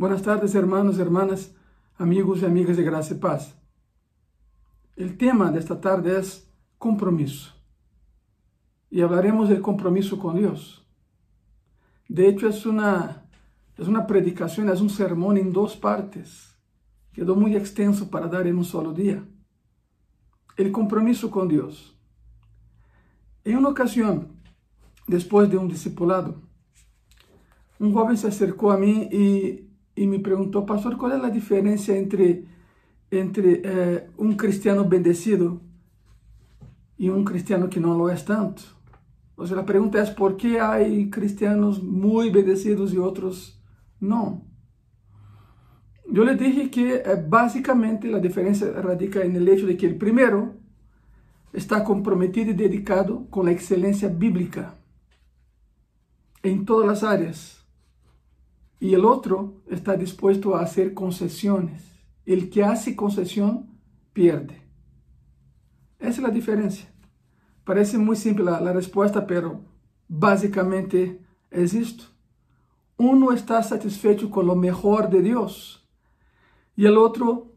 Buenas tardes, hermanos, hermanas, amigos y amigas de gracia y paz. El tema de esta tarde es compromiso. Y hablaremos del compromiso con Dios. De hecho, es una, es una predicación, es un sermón en dos partes. Quedó muy extenso para dar en un solo día. El compromiso con Dios. En una ocasión, después de un discipulado, un joven se acercó a mí y y me preguntó, pastor, ¿cuál es la diferencia entre, entre eh, un cristiano bendecido y un cristiano que no lo es tanto? O sea, la pregunta es, ¿por qué hay cristianos muy bendecidos y otros no? Yo le dije que eh, básicamente la diferencia radica en el hecho de que el primero está comprometido y dedicado con la excelencia bíblica en todas las áreas y el otro está dispuesto a hacer concesiones. El que hace concesión pierde. Esa es la diferencia. Parece muy simple la, la respuesta, pero básicamente es esto. Uno está satisfecho con lo mejor de Dios y el otro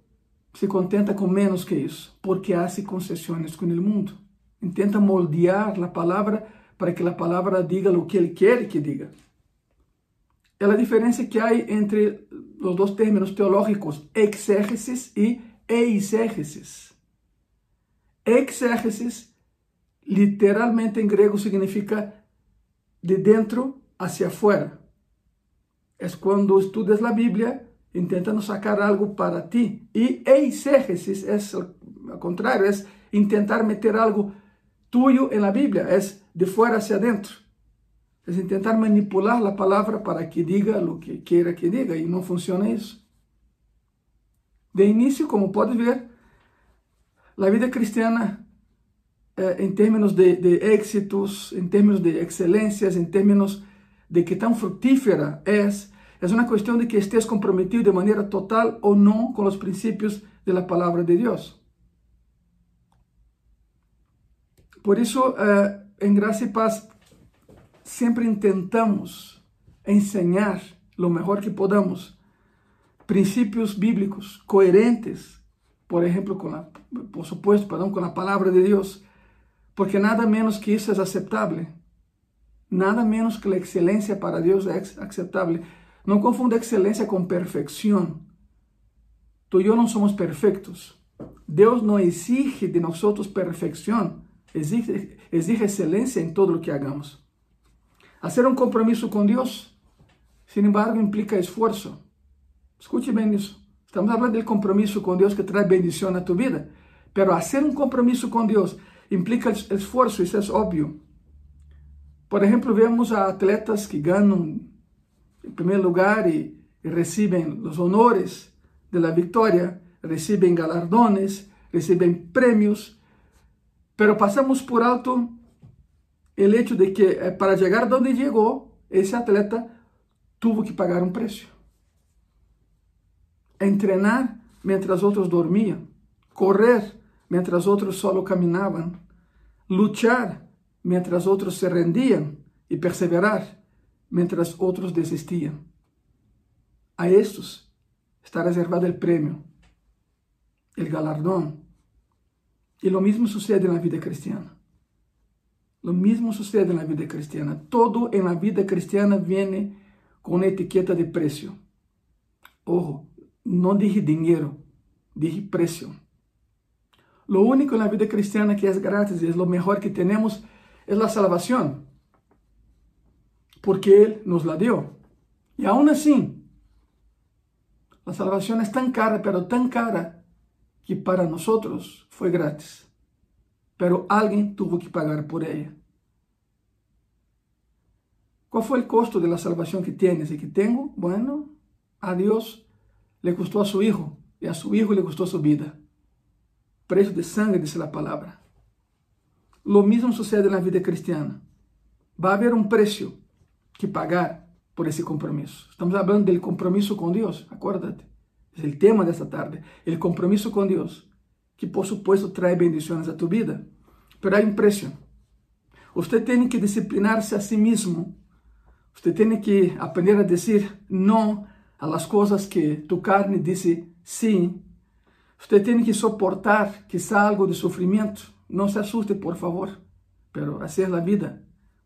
se contenta con menos que eso, porque hace concesiones con el mundo. Intenta moldear la palabra para que la palabra diga lo que él quiere que diga é a diferença que há entre os dois términos teológicos, exégesis e eisegesis. Exégesis, literalmente em grego, significa de dentro hacia afuera. É quando estudas a Bíblia intentando sacar algo para ti. E eisegesis é ao contrário, é intentar meter algo tuyo en la Bíblia, é de fora hacia dentro. Es intentar manipular la palabra para que diga lo que quiera que diga y no funciona eso. De inicio, como puedes ver, la vida cristiana eh, en términos de, de, éxitos, en términos de excelencias, en términos de que tan fructífera es, es una cuestión de que estés comprometido de manera total o no con los principios de la palabra de Dios. Por eso, eh, en Gracia y Paz, sempre intentamos ensinar lo mejor que podamos princípios bíblicos coerentes, por exemplo, com a, por supuesto, perdão, com a palavra de Deus, porque nada menos que isso é aceitável. Nada menos que a excelência para Deus é aceitável. Não confunda excelência com perfeição. Tu e eu não somos perfeitos. Deus não exige de nós perfeição, exige, exige excelência em todo o que hagamos. Hacer un compromiso con Dios, sin embargo, implica esfuerzo. Escuche bien eso. Estamos hablando del compromiso con Dios que trae bendición a tu vida. Pero hacer un compromiso con Dios implica esfuerzo, eso es obvio. Por ejemplo, vemos a atletas que ganan en primer lugar y, y reciben los honores de la victoria, reciben galardones, reciben premios, pero pasamos por alto el hecho de que eh, para llegar donde llegó, ese atleta tuvo que pagar un precio. Entrenar mientras otros dormían, correr mientras otros solo caminaban, luchar mientras otros se rendían y perseverar mientras otros desistían. A estos está reservado el premio, el galardón. Y lo mismo sucede en la vida cristiana. Lo mismo sucede en la vida cristiana. Todo en la vida cristiana viene con una etiqueta de precio. Ojo, no dije dinero, dije precio. Lo único en la vida cristiana que es gratis y es lo mejor que tenemos es la salvación. Porque Él nos la dio. Y aún así, la salvación es tan cara, pero tan cara, que para nosotros fue gratis pero alguien tuvo que pagar por ella. ¿Cuál fue el costo de la salvación que tienes y que tengo? Bueno, a Dios le costó a su Hijo y a su Hijo le costó su vida. Precio de sangre, dice la palabra. Lo mismo sucede en la vida cristiana. Va a haber un precio que pagar por ese compromiso. Estamos hablando del compromiso con Dios, acuérdate. Es el tema de esta tarde. El compromiso con Dios, que por supuesto trae bendiciones a tu vida. Pero hay un precio. Usted tiene que disciplinarse a sí mismo. Usted tiene que aprender a decir no a las cosas que tu carne dice sí, usted tiene que soportar quizá algo de sufrimiento. No se asuste, por favor, pero así es la vida.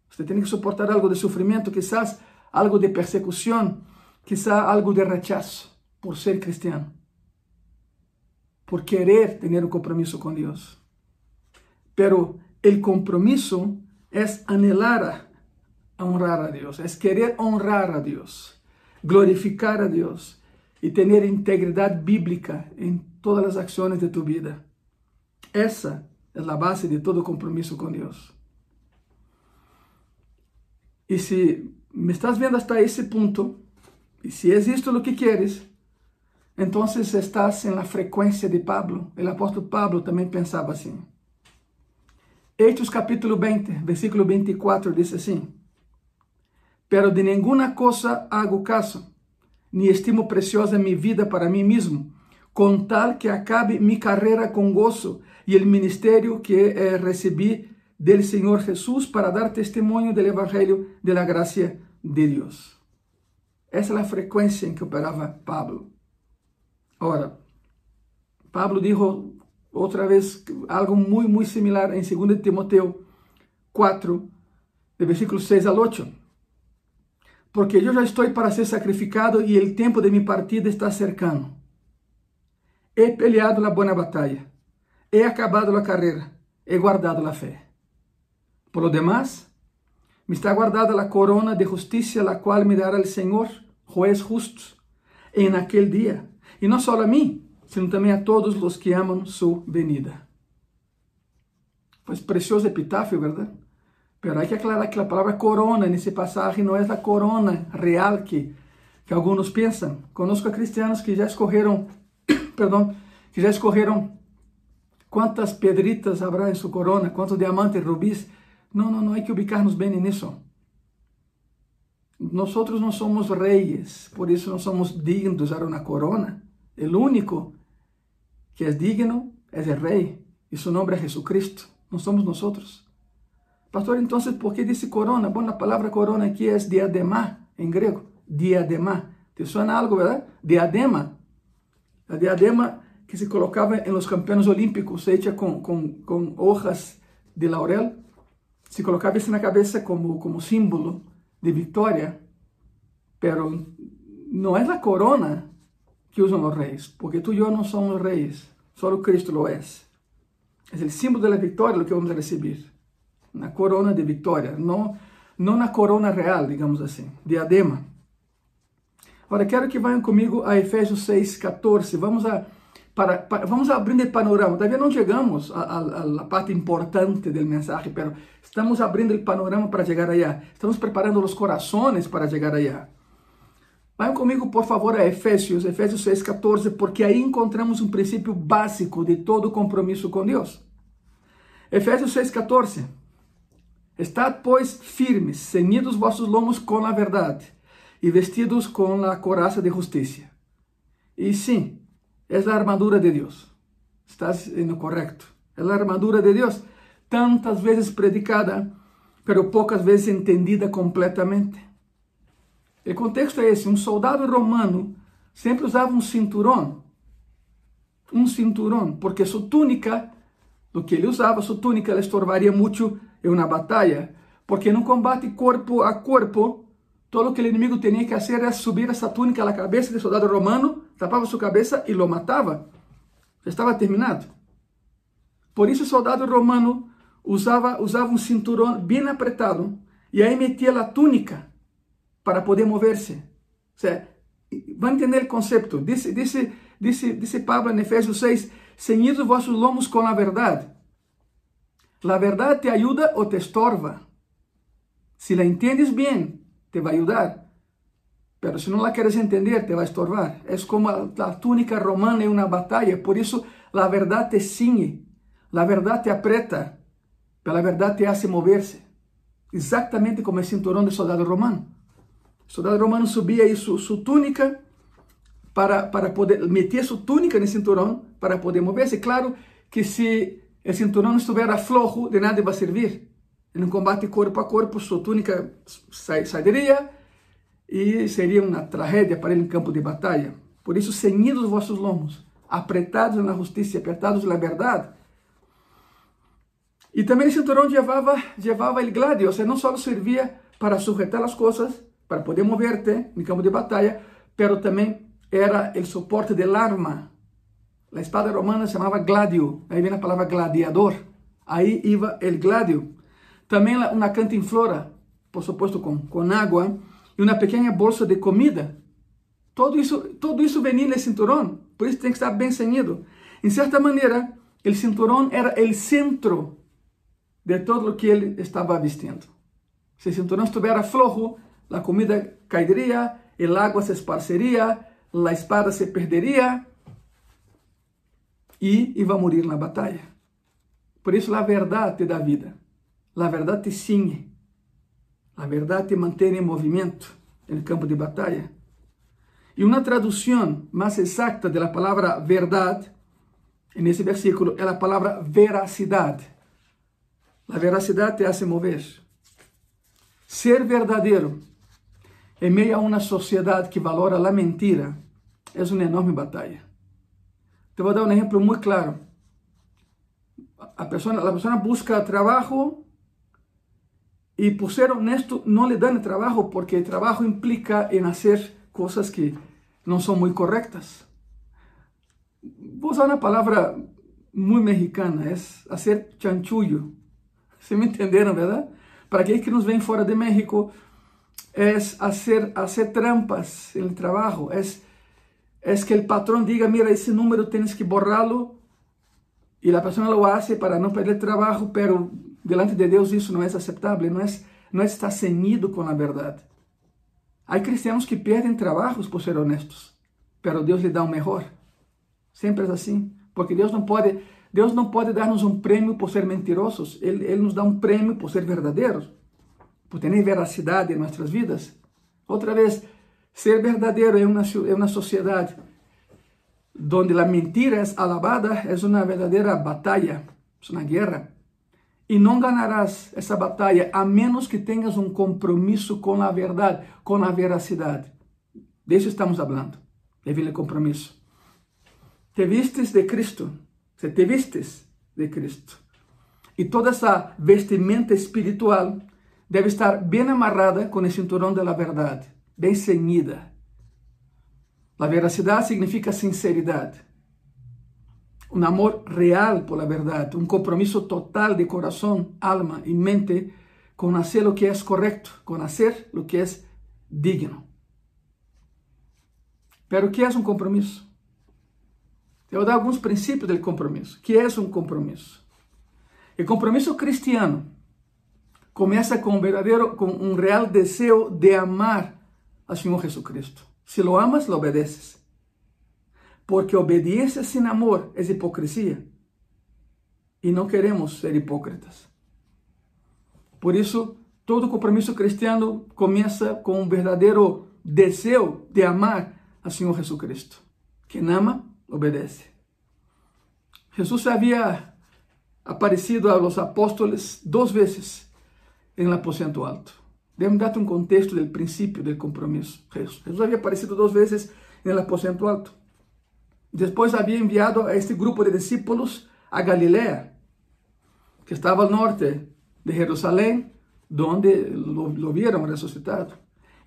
Usted tiene que soportar algo de sufrimiento, quizás algo de persecución, quizá algo de rechazo por ser cristiano, por querer tener un compromiso con Dios. Pero el compromiso es anhelar honrar a Dios, es querer honrar a Dios, glorificar a Dios y tener integridad bíblica en todas las acciones de tu vida. Esa es la base de todo compromiso con Dios. Y si me estás viendo hasta ese punto, y si es esto lo que quieres, entonces estás en la frecuencia de Pablo. El apóstol Pablo también pensaba así. Hechos capítulo 20, versículo 24 dice así. Pero de ninguna cosa hago caso, ni estimo preciosa mi vida para mí mismo, con tal que acabe mi carrera con gozo y el ministerio que eh, recibí del Señor Jesús para dar testimonio del Evangelio de la gracia de Dios. Esa es la frecuencia en que operaba Pablo. Ahora, Pablo dijo otra vez algo muy, muy similar en 2 Timoteo 4, de versículos 6 al 8. Porque yo ya estoy para ser sacrificado y el tiempo de mi partida está cercano. He peleado la buena batalla, he acabado la carrera, he guardado la fe. Por lo demás, me está guardada la corona de justicia, la cual me dará el Señor, juez justo, en aquel día. Y no solo a mí, sino também a todos os que amam sua venida. Pues precioso epitafio, ¿verdad? Pero hay que aclarar que la palabra corona en ese pasaje no es la corona real que, que algunos piensan. Conozco a cristianos que ya escogieron, perdón, que ya escogieron cuántas pedritas habrá en su corona, cuántos diamantes, rubíes. No, no, no hay que ubicarnos bien en eso. Nosotros no somos reyes, por eso no somos dignos de usar una corona. El único que es digno es el Rey y su nombre es Jesucristo, no somos nosotros. Pastor, entonces, ¿por qué dice corona? Bueno, la palabra corona aquí es diadema en griego, diadema. ¿Te suena algo, verdad? Diadema. La diadema que se colocaba en los campeones olímpicos, hecha con, con, con hojas de laurel, se colocaba eso en la cabeza como, como símbolo de victoria, pero no es la corona que usam os reis, porque tu e eu não somos reis, só Cristo lo é. É o símbolo da vitória que vamos receber, na corona de vitória, não, não na corona real, digamos assim, diadema. Agora, quero que vayam comigo a Efésios 6, 14. Vamos a, para, para, vamos abrindo o panorama. Todavía não chegamos à parte importante do mensagem, mas estamos abrindo o panorama para chegar allá. Estamos preparando os corações para chegar allá. Vai comigo, por favor, a Efésios, Efésios 6,14, porque aí encontramos um princípio básico de todo compromisso com Deus. Efésios 6,14. Estad, pois, firmes, ceñidos vossos lomos com a verdade e vestidos com a coraça de justiça. E sim, é a armadura de Deus. Estás no correto. É a armadura de Deus, tantas vezes predicada, pero poucas vezes entendida completamente. O contexto é esse: um soldado romano sempre usava um cinturão. Um cinturão, porque sua túnica, do que ele usava, sua túnica lhe estorvaria muito em uma batalha. Porque num combate corpo a corpo, todo o que o inimigo tinha que fazer era subir essa túnica à cabeça do soldado romano, tapava sua cabeça e lo matava. Já estava terminado. Por isso o soldado romano usava, usava um cinturão bem apertado e aí metia a túnica para poder moverse. O sea, van a entender el concepto. Dice, dice, dice, dice Pablo en Efesios 6, ceñidos vossos lomos con la verdad. La verdad te ayuda o te estorba. Si la entiendes bien, te va a ayudar. Pero si no la quieres entender, te va a estorbar. Es como la túnica romana en una batalla. Por eso la verdad te ciñe, la verdad te aprieta, pero la verdad te hace moverse. Exactamente como el cinturón de soldado romano. O soldado romano subia aí sua, sua túnica para, para poder meter sua túnica no cinturão para poder mover-se. Claro que se o cinturão não estiver flojo, de nada vai servir. Em combate corpo a corpo, sua túnica sairia e seria uma tragédia para ele em campo de batalha. Por isso, ceñidos os vossos lomos, apretados na justiça, apertados na verdade. E também o cinturão levava, levava o gladio, ou seja, não só servia para sujetar as coisas, para poder moverte em campo de batalha, pero também era o suporte del arma. A espada romana se chamava gladio, aí vem a palavra gladiador. Aí iba o gladio. Também uma cantinflora, por supuesto com, com água, e uma pequena bolsa de comida. Todo isso, todo isso venia no cinturão, por isso tem que estar bem ceñido. Em certa maneira, o cinturão era o centro de todo o que ele estava vestindo. Se o cinturão estivesse flojo, a comida cairia, o água se esparceria, a espada se perderia e ia morir na batalha. Por isso, a verdade dá vida, a verdade te ciñe, a verdade te mantém em movimento no campo de batalha. E uma tradução mais exata da palavra verdade, nesse versículo, é a palavra veracidade. A veracidade te hace mover. Ser verdadeiro em meio a uma sociedade que valora a mentira é uma enorme batalha. Te vou dar um exemplo muito claro. A pessoa, a pessoa busca trabalho e, por ser honesto, não lhe dão trabalho porque o trabalho implica em fazer coisas que não são muito corretas. Vou usar uma palavra muito mexicana, é fazer chanchullo. Se me entenderam, verdade? Para aqueles que nos vêm fora de México, é fazer, fazer trampas no trabalho, é, é que o patrão diga, mira, esse número tens que borrá-lo, e a pessoa lo hace para não perder trabalho, pero delante de Deus isso não é aceitável, não é, não estar ceñido com a verdade. Há cristianos que perdem trabalhos por ser honestos, pero Deus lhe dá o melhor. Sempre é assim, porque Deus não pode, Deus não pode dar-nos um prêmio por ser mentirosos, ele, ele nos dá um prêmio por ser verdadeiros por ter veracidade em nossas vidas. Outra vez, ser verdadeiro em uma, em uma sociedade onde a mentira é alabada é uma verdadeira batalha, é uma guerra. E não ganarás essa batalha a menos que tenhas um compromisso com a verdade, com a veracidade. De isso estamos falando. Deve o compromisso. Te vistes de Cristo, se te vistes de Cristo. E toda essa vestimenta espiritual deve estar bem amarrada com o cinturão da verdade, bem ceñida. A veracidade significa sinceridade. Um amor real por la verdade, um compromisso total de coração, alma e mente com fazer o que é correto, com fazer o que é digno. Pero o que é um compromisso? Eu vou dar alguns princípios do compromisso. O que é um compromisso? O compromisso cristiano começa com um verdadeiro, com um real desejo de amar ao Senhor Jesucristo. Se lo amas, lo obedeces. Porque obediência sem amor é hipocrisia. E não queremos ser hipócritas. Por isso, todo compromisso cristiano começa com um verdadeiro desejo de amar ao Senhor Jesucristo. Quem ama, obedece. Jesus havia aparecido aos apóstolos duas vezes em aposento alto. Déjame darte um contexto do princípio do compromisso. Jesus havia aparecido duas vezes no aposento alto. Depois havia enviado a este grupo de discípulos a Galiléia, que estava ao norte de Jerusalém, onde lo, lo vieron ressuscitado.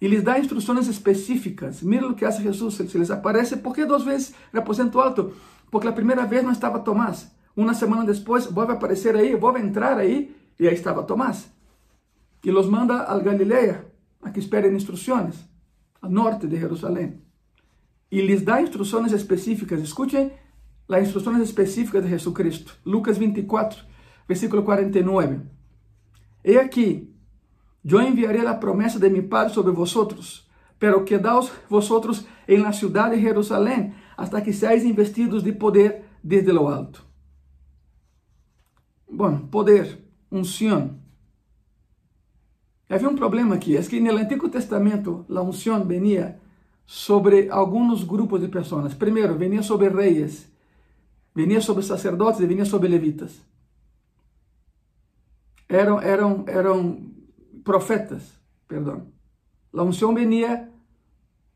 E lhes dá instruções específicas. Mira o que faz Jesus, se lhes aparece. ¿Por que duas vezes no aposento alto? Porque a primeira vez não estava Tomás. Uma semana depois, volve a aparecer aí, volve a entrar aí, e aí estava Tomás e los manda al Galileia a que esperen instruções, al norte de Jerusalém. E lhes dá instruções específicas. Escuchen as instruções específicas de Jesucristo. Lucas 24, versículo 49. He aqui, eu enviaré a promessa de mi Padre sobre vosotros, pero quedaos vosotros en la ciudad de Jerusalém, hasta que seáis investidos de poder desde lo alto. Bom, poder, unção, Havia um problema aqui, é que no Antigo Testamento a unção venia sobre alguns grupos de pessoas. Primeiro, venia sobre reis, venia sobre sacerdotes e venia sobre levitas. Eram, eram, eram profetas, perdão. A unção venia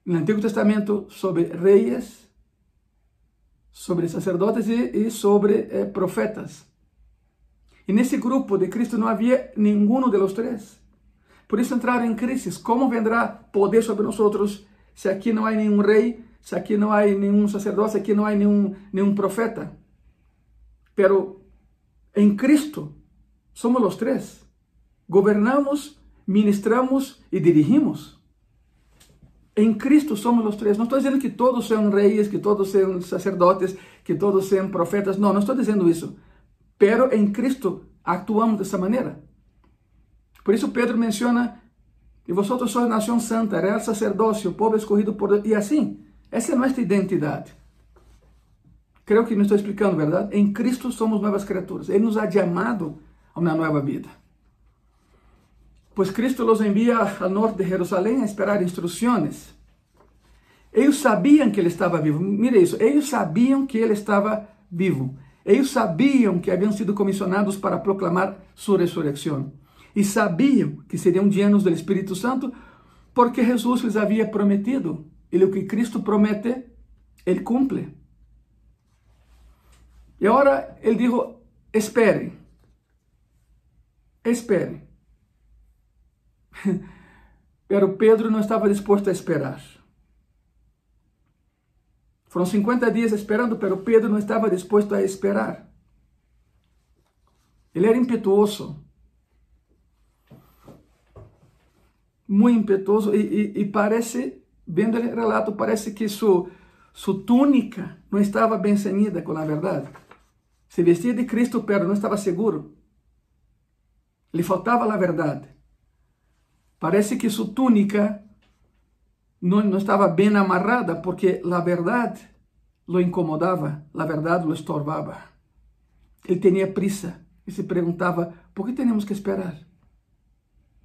no Antigo Testamento sobre reis, sobre sacerdotes e, e sobre eh, profetas. E nesse grupo de Cristo não havia nenhum de los três. Por isso entraram em crise. Como vendrá poder sobre nós se aqui não há nenhum rei, se aqui não há nenhum sacerdote, se aqui não há nenhum, nenhum profeta? Pero em Cristo somos os três. Governamos, ministramos e dirigimos. Em Cristo somos os três. Não estou dizendo que todos sejam reis, que todos sejam sacerdotes, que todos sejam profetas. Não, não estou dizendo isso. Pero em Cristo actuamos dessa maneira. Por isso Pedro menciona: E vosotros sois nação santa, real sacerdócio, povo escolhido por Deus. E assim, essa é nossa identidade. Creio que me estou explicando, verdade? Em Cristo somos novas criaturas. Ele nos ha chamado a uma nova vida. Pois Cristo los envia ao norte de Jerusalém a esperar instruções. Eles sabiam que ele estava vivo. Mire isso. Eles sabiam que ele estava vivo. Eles sabiam que haviam sido comissionados para proclamar sua ressurreição. E sabiam que seriam llenos do Espírito Santo, porque Jesus lhes havia prometido. E o que Cristo promete, ele cumpre. E agora ele disse: espere. Espere. Pero Pedro não estava disposto a esperar. Foram 50 dias esperando, pero Pedro não estava disposto a esperar. Ele era impetuoso. Muito impetuoso e, e, e parece, vendo o relato, parece que sua, sua túnica não estava bem ceñida com a verdade. Se vestia de Cristo, pero não estava seguro. Lhe faltava a verdade. Parece que sua túnica não, não estava bem amarrada, porque a verdade lo incomodava, a verdade lo estorbava. Ele tinha prisa e se perguntava: por que temos que esperar?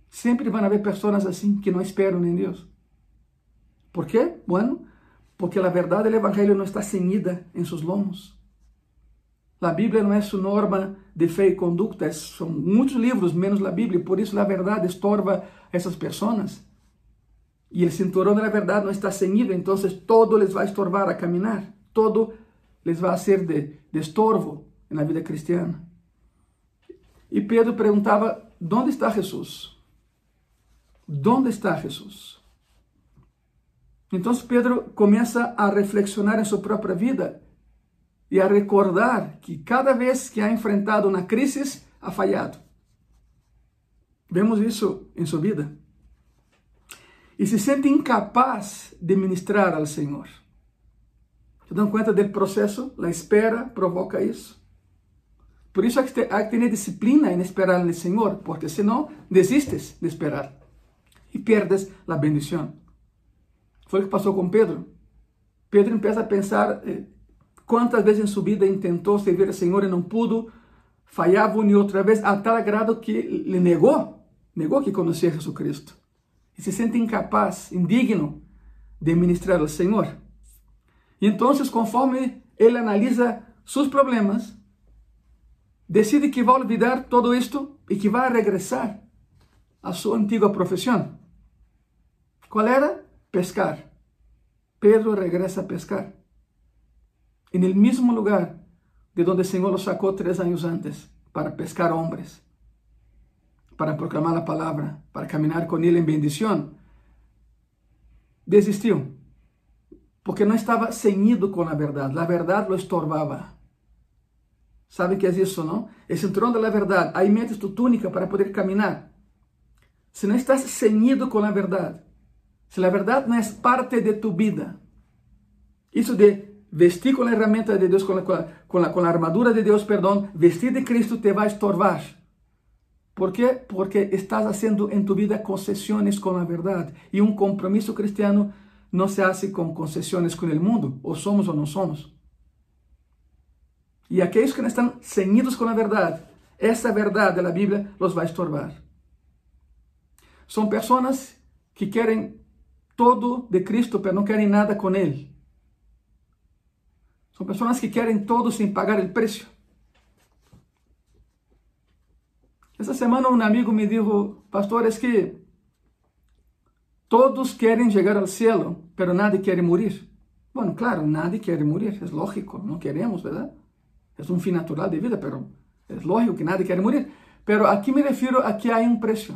Sempre vão haver pessoas assim que não esperam em Deus. ¿Por quê? Bueno, porque a verdade do Evangelho não está ceñida em seus lomos. A Bíblia não é sua norma de fé e conduta, são muitos livros, menos a Bíblia, por isso a verdade estorva essas pessoas. E o cinturão da verdade não está ceñido, então todo les vai estorvar a caminhar, todo les vai ser de, de estorvo na vida cristiana. E Pedro perguntava: onde está Jesus? Onde está Jesus? Então Pedro começa a reflexionar em sua própria vida e a recordar que cada vez que ha enfrentado uma crise, ha falhado. Vemos isso em sua vida. E se sente incapaz de ministrar ao Senhor. Se dão conta do processo? A espera provoca isso. Por isso há que ter disciplina em esperar no Senhor, porque senão desistes de esperar e perdes a bendição. Foi o que passou com Pedro. Pedro começa a pensar eh, Quantas vezes em sua vida tentou servir ao Senhor e não pudo, falhava uma e outra vez, a tal grado que lhe negou, negou que conhecia Jesus Cristo. E se sente incapaz, indigno de ministrar ao Senhor. E então, conforme ele analisa seus problemas, decide que vai olvidar todo isto e que vai regressar à sua antiga profissão. Qual era? Pescar. Pedro regressa a pescar en el mismo lugar de donde el Señor lo sacó tres años antes para pescar hombres, para proclamar la palabra, para caminar con Él en bendición, desistió, porque no estaba ceñido con la verdad, la verdad lo estorbaba. ¿Sabe qué es eso, no? El cinturón de la verdad, ahí metes tu túnica para poder caminar. Si no estás ceñido con la verdad, si la verdad no es parte de tu vida, eso de vestir com a de a, a, a armadura de Deus, perdão, vestir de Cristo te vai estorvar. ¿Por quê? Porque estás haciendo em tu vida concessões com a verdade. E um compromisso cristiano não se hace com concessões com o mundo, ou somos ou não somos. E aqueles que não estão ceñidos com a verdade, essa verdade da Bíblia los vai estorbar. São pessoas que querem todo de Cristo, mas não querem nada com Ele. São pessoas que querem todo sem pagar o preço. Essa semana um amigo me disse, pastor, é que Todos querem chegar ao céu, pero nadie quer morrer. Bueno, claro, nadie quer morrer, é lógico, não queremos, verdade? É um fim natural de vida, pero é lógico que nadie quer morrer. Pero aqui me refiro a que há um preço.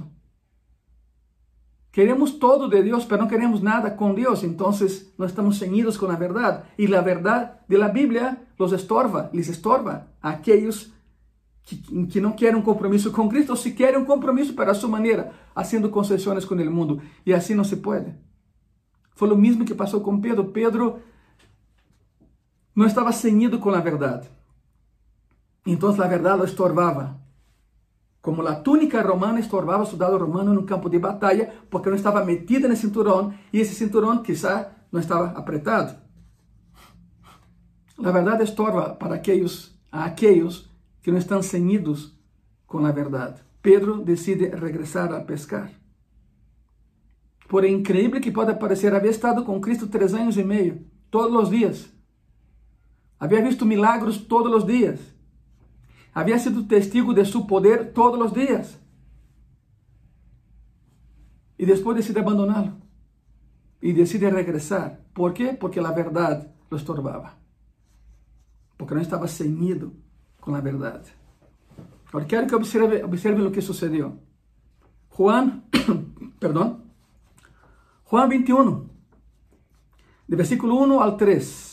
Queremos todo de Deus, pero não queremos nada com Deus, então não estamos ceñidos com a verdade. E a verdade de la Bíblia los estorba, les estorba a aqueles que, que querem um compromisso com Cristo, ou se querem um compromisso para sua maneira, fazendo concessões com o mundo. E assim não se pode. Foi o mesmo que passou com Pedro. Pedro não estava ceñido com a verdade. Então a verdade o estorbava. Como a túnica romana estorbava o soldado romano no campo de batalha, porque não estava metida no cinturão, e esse cinturão quizá não estava apertado. A verdade estorba para aqueles, a aqueles que não estão ceñidos com a verdade. Pedro decide regressar a pescar. Por incrível que pode parecer, havia estado com Cristo três anos e meio, todos os dias. Havia visto milagros todos os dias. Havia sido testigo de seu poder todos os dias. E depois decide abandoná-lo. E decide regressar. Por quê? Porque a verdade lo estorbava. Porque não estava ceñido com a verdade. Agora quero que observe, observe o que sucedeu. Juan, perdão, Juan 21, de versículo 1 al 3.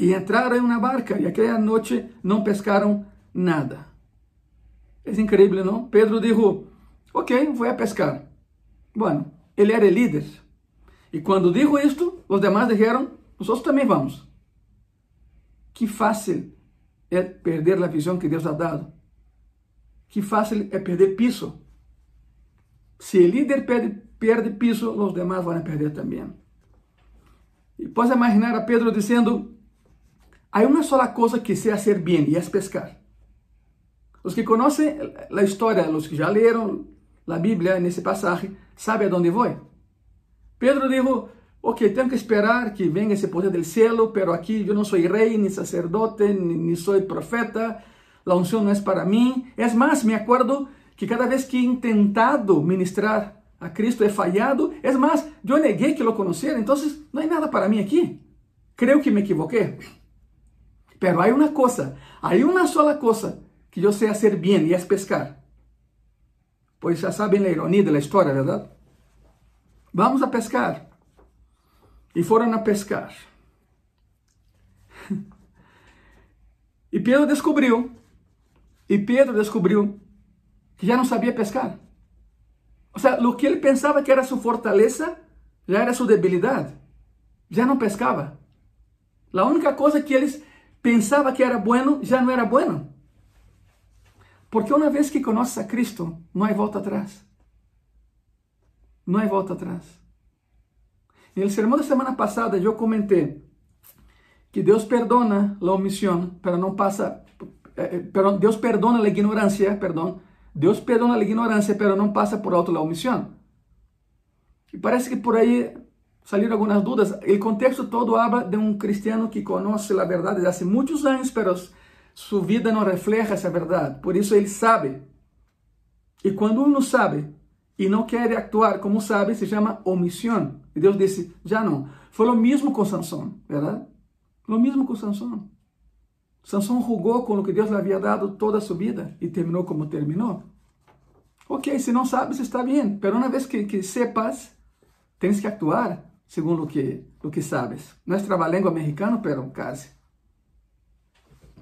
e entraram uma barca e aquela noite não pescaram nada. É incrível, não? Pedro disse, ok, vou a pescar. Bueno, ele era líder. E quando dijo isto, os demais disseram, nós também vamos. Que fácil é perder a visão que Deus ha dado. Que fácil é perder piso. Se o líder perde perde piso, os demais vão perder também. E pode imaginar a Pedro dizendo: há uma sola coisa que sei fazer bem e é pescar. Os que conhecem a história, os que já leram a Bíblia nesse passagem, sabem a onde vou. Pedro disse: Ok, tenho que esperar que venha esse poder do céu, pero aqui eu não sou rei, nem sacerdote, nem sou profeta, a unção não é para mim. É mais, me acordo que cada vez que he tentado ministrar a Cristo he fallado. Es más, yo negué que lo conociera, entonces no hay nada para mí aquí. Creo que me equivoqué. Pero hay una cosa, hay una sola cosa que yo sé hacer bien y es pescar. Pues ya saben la ironía de la historia, ¿verdad? Vamos a pescar. Y fueron a pescar. E Pedro descobriu, e Pedro descobriu que já não sabia pescar. O sea, lo que ele pensava que era sua fortaleza já era sua debilidade. Já não pescava. A única coisa que eles pensava que era bueno já não era bueno. Porque uma vez que conheces a Cristo, não há volta atrás. Não há volta atrás. No sermão da semana passada eu comentei que Deus perdona a omissão, pero não passa, eh, eh, pero Deus perdona a ignorância, perdão, Deus perdona a ignorância, pero não passa por alto a omissão. E parece que por aí saíram algumas dúvidas. O contexto todo habla de um cristiano que conhece a verdade desde muitos anos, pero sua vida não refleja essa verdade. Por isso ele sabe. E quando um sabe e não quer actuar como sabe, se chama omissão. E Deus disse: já não. Foi o mesmo com Sansão, verdade? O mesmo com Sansão. Sansão rugou com o que Deus lhe havia dado toda a sua vida e terminou como terminou. Ok, se não sabes, está bem, mas uma vez que, que sepas, tens que actuar segundo o que, o que sabes. Nuestra língua mexicana, pero casi.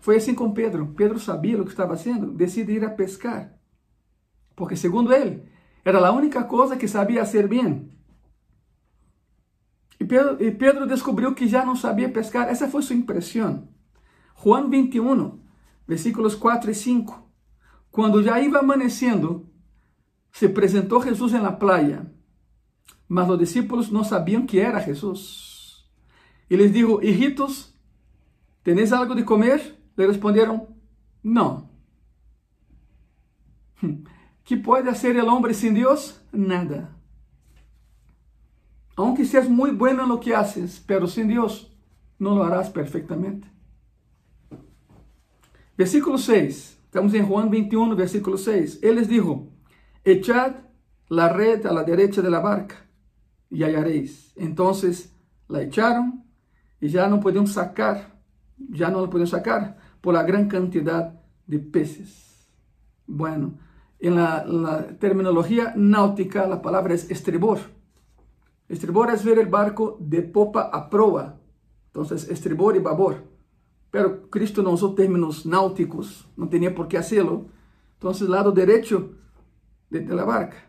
Foi assim com Pedro. Pedro sabia o que estava fazendo, decide ir a pescar. Porque, segundo ele, era a única coisa que sabia fazer bem. E Pedro, e Pedro descobriu que já não sabia pescar. Essa foi sua impressão. Juan 21, versículos 4 e 5. Quando já iba amanecendo, se apresentou Jesus la playa. Mas los discípulos no sabían que era Jesús. Y les dijo, hijitos, ¿tenéis algo de comer? Le respondieron, no. ¿Qué puede hacer el hombre sin Dios? Nada. Aunque seas muy bueno en lo que haces, pero sin Dios no lo harás perfectamente. Versículo 6. Estamos en Juan 21, versículo 6. Él les dijo, echad la red a la derecha de la barca y hallaréis. Entonces la echaron y ya no pudieron sacar, ya no la pudieron sacar por la gran cantidad de peces. Bueno, en la, terminología náutica la palabra es estribor. Estribor es ver el barco de popa a proa. Entonces, estribor y babor. Pero Cristo no usó términos náuticos, no tenía por qué hacerlo. Entonces, lado derecho de, de la barca.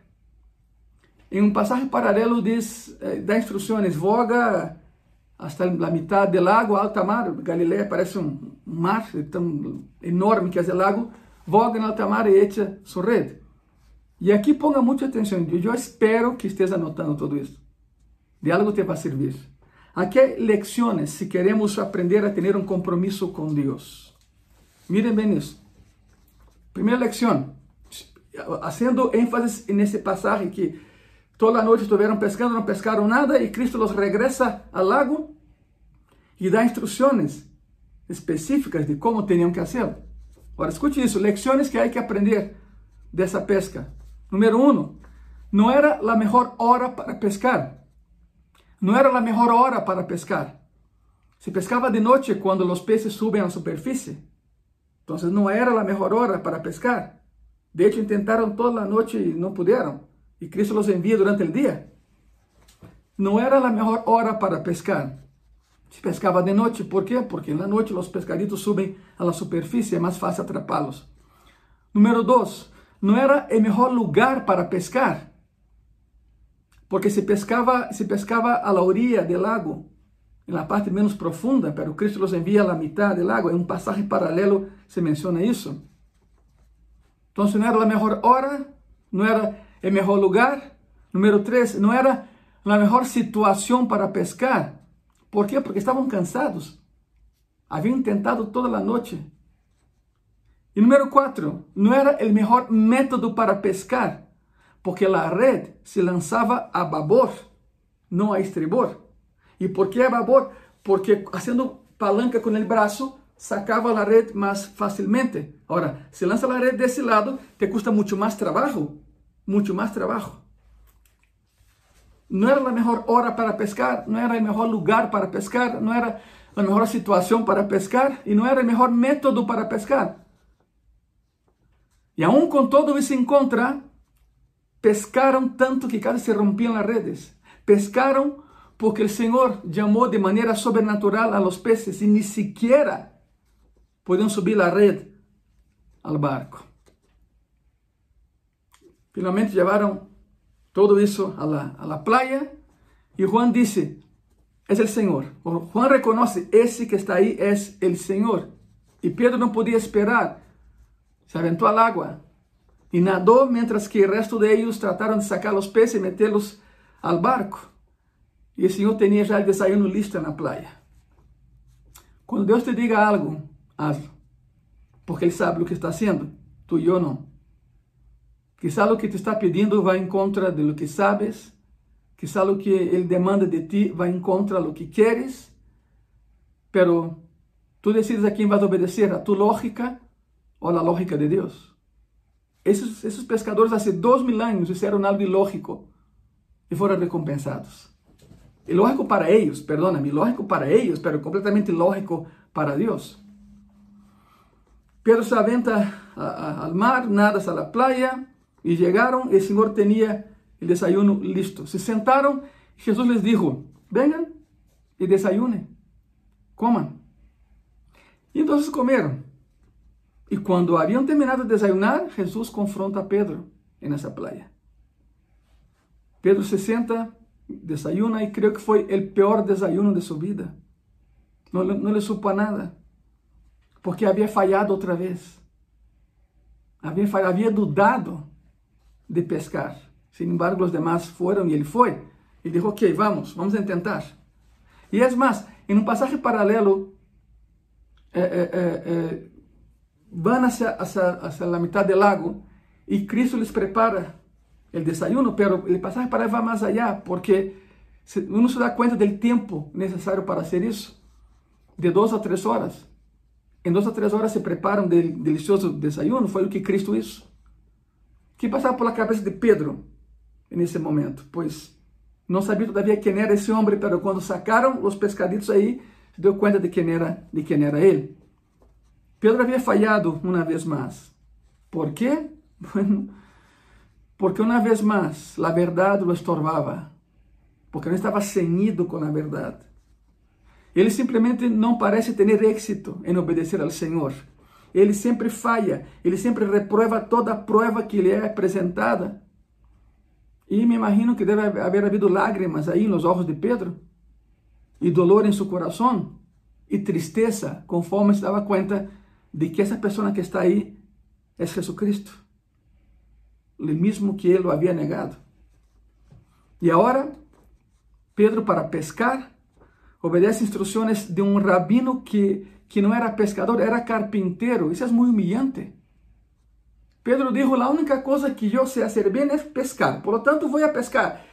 Em um passagem paralelo diz, eh, dá instruções, voga hasta a metade do lago, alta mar, Galileia parece um mar tão enorme que é o lago, voga no alta mar e echa sua rede. E aqui ponga muita atenção, eu espero que esteja anotando tudo isso. De algo te vai servir. Aqui há lecciones se queremos aprender a ter um compromisso com Deus. Miren bem isso. Primeira lecção, haciendo énfasis nesse passagem que toda la noche estuvieron pescando, no pescaron nada y Cristo los regresa al lago y da instrucciones específicas de cómo tenían que hacerlo. Ahora, escuche eso, lecciones que hay que aprender de esa pesca. Número uno, no era la mejor hora para pescar. No era la mejor hora para pescar. Se pescaba de noche cuando los peces suben a la superficie. Entonces no era la mejor hora para pescar. De hecho, intentaron toda la noche y no pudieron y Cristo los envía durante el día. No era la mejor hora para pescar. Se pescaba de noche, ¿por qué? Porque en la noche los pescaditos suben a la superficie, es más fácil atraparlos. Número dos, no era el mejor lugar para pescar. Porque se pescaba, se pescaba a la orilla del lago, en la parte menos profunda, pero Cristo los envía a la mitad del lago. En un pasaje paralelo se menciona eso. Entonces no era la mejor hora, no era el mejor lugar. Número tres, no era la mejor situación para pescar. ¿Por? Porque estaban cansados. Habían intentado toda la noche. Y número cuatro, no era el mejor método para pescar, porque la red se lanzaba a babor, no a estribor. ¿Y por qué a babor? Porque haciendo palanca con el brazo, sacaba la red más fácilmente. Ahora, si lanza la red de ese lado, te cuesta mucho más trabajo mucho más trabajo. No era la mejor hora para pescar, no era el mejor lugar para pescar, no era la mejor situación para pescar y no era el mejor método para pescar. Y aún con todo eso en contra, pescaron tanto que casi se rompían las redes. Pescaron porque el Señor llamó de manera sobrenatural a los peces y ni siquiera podían subir la red al barco. Finalmente llevaron todo eso a la, a la playa y Juan dice, es el Señor. Juan reconoce, ese que está ahí es el Señor. Y Pedro no podía esperar. Se aventó al agua y nadó mientras que el resto de ellos trataron de sacar los peces y meterlos al barco. Y el Señor tenía ya el desayuno listo en la playa. Cuando Dios te diga algo, hazlo. Porque Él sabe lo que está haciendo. Tú y yo no. Quizá lo que te está pedindo va en contra de lo que sabes. Quizá lo que Él demanda de ti va en contra lo que quieres. Pero tú decides a quién vas obedecer, a tu lógica o a lógica de Dios. Esos, esos pescadores hace dos mil años hicieron algo ilógico y fueron recompensados. Ilógico para ellos, perdóname, ilógico para ellos, pero completamente ilógico para Dios. Pedro se aventa a, a, al mar, nada a la playa, y llegaron, el Señor tenía el desayuno listo. Se sentaron, Jesús les dijo, vengan y desayunen, coman. Y entonces comieron. Y cuando habían terminado de desayunar, Jesús confronta a Pedro en esa playa. Pedro se sienta, desayuna y creo que fue el peor desayuno de su vida. No, no le supo a nada, porque había fallado otra vez. Había, había dudado de pescar. Sin embargo, los demás fueron y él fue. Y dijo, ok, vamos, vamos a intentar. Y es más, en un pasaje paralelo, eh, eh, eh, van hacia, hacia, hacia, la mitad del lago y Cristo les prepara el desayuno, pero el pasaje paralelo va más allá, porque uno se da cuenta del tiempo necesario para hacer eso, de dos a tres horas. En dos a tres horas se prepara un delicioso desayuno, fue lo que Cristo hizo. ¿Qué pasaba por la cabeza de Pedro en ese momento? Pues no sabía todavía quién era ese hombre, pero cuando sacaron los pescaditos ahí, se dio cuenta de quién era, de quién era él. Pedro había fallado una vez más. ¿Por qué? Bueno, porque una vez más la verdad lo estorbaba, porque no estaba ceñido con la verdad. Ele simplesmente não parece ter êxito em obedecer ao Senhor. Ele sempre falha, ele sempre reprova toda prova que lhe é apresentada. E me imagino que deve haver havido lágrimas aí nos olhos de Pedro, e dolor em seu coração, e tristeza, conforme se dava conta de que essa pessoa que está aí é Jesus Cristo, o mesmo que ele o havia negado. E agora, Pedro, para pescar, obedece instruções de um rabino que, que não era pescador, era carpinteiro. Isso é muito humilhante. Pedro dijo, a única coisa que eu sei fazer bem é pescar, por lo tanto vou a pescar.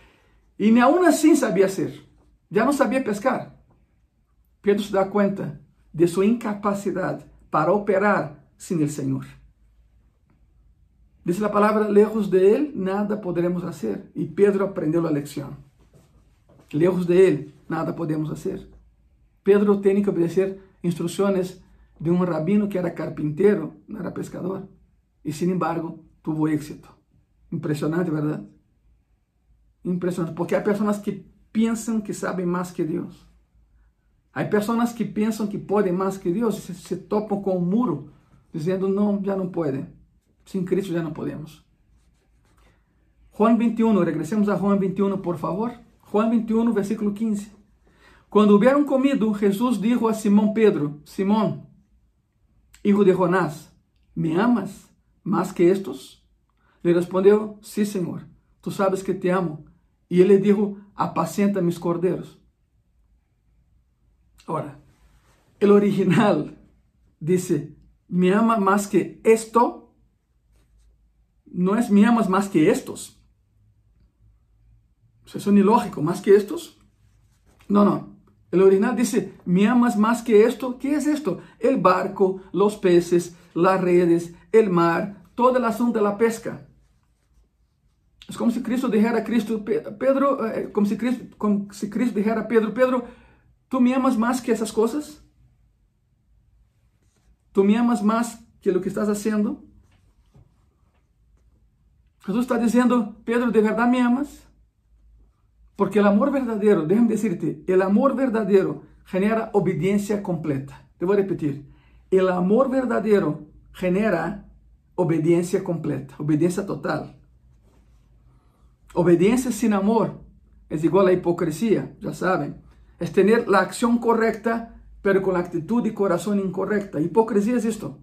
E nem aún assim sabia ser. Já não sabia pescar. Pedro se dá conta de sua incapacidade para operar sem o Senhor. Diz a palavra, lejos de Ele, nada poderemos fazer. E Pedro aprendeu a lição. Lejos de Ele, nada podemos fazer. Pedro tem que obedecer instruções de um rabino que era carpinteiro, não era pescador, e sin embargo tuvo éxito. Impressionante, verdade? Impressionante, porque há pessoas que pensam que sabem mais que Deus. Há pessoas que pensam que podem mais que Deus e se, se com um muro, dizendo: não, já não podem. Sem Cristo já não podemos. Juan 21, regressemos a Juan 21, por favor. Juan 21, versículo 15. Quando houveram comido, Jesus disse a Simão Pedro: Simão, hijo de Jonás, ¿me amas mais que estos? Le respondeu: Sí, Senhor, tu sabes que te amo. E ele dijo: Apacenta mis cordeiros. Ora, o original dice: Me ama mais que esto. Não é me amas mais que estos. Isso é ilógico, mais que estos. Não, não. El original dice, me amas más que esto. ¿Qué es esto? El barco, los peces, las redes, el mar, todo el asunto de la pesca. Es como si Cristo dijera a Pedro, eh, como si Cristo, como si Cristo dijera a Pedro, Pedro, ¿tú me amas más que esas cosas? ¿Tú me amas más que lo que estás haciendo? Jesús está diciendo, Pedro, ¿de verdad me amas? Porque el amor verdadero, déjame decirte, el amor verdadero genera obediencia completa. Te voy a repetir. El amor verdadero genera obediencia completa, obediencia total. Obediencia sin amor es igual a hipocresía, ya saben. Es tener la acción correcta, pero con la actitud y corazón incorrecta. Hipocresía es esto.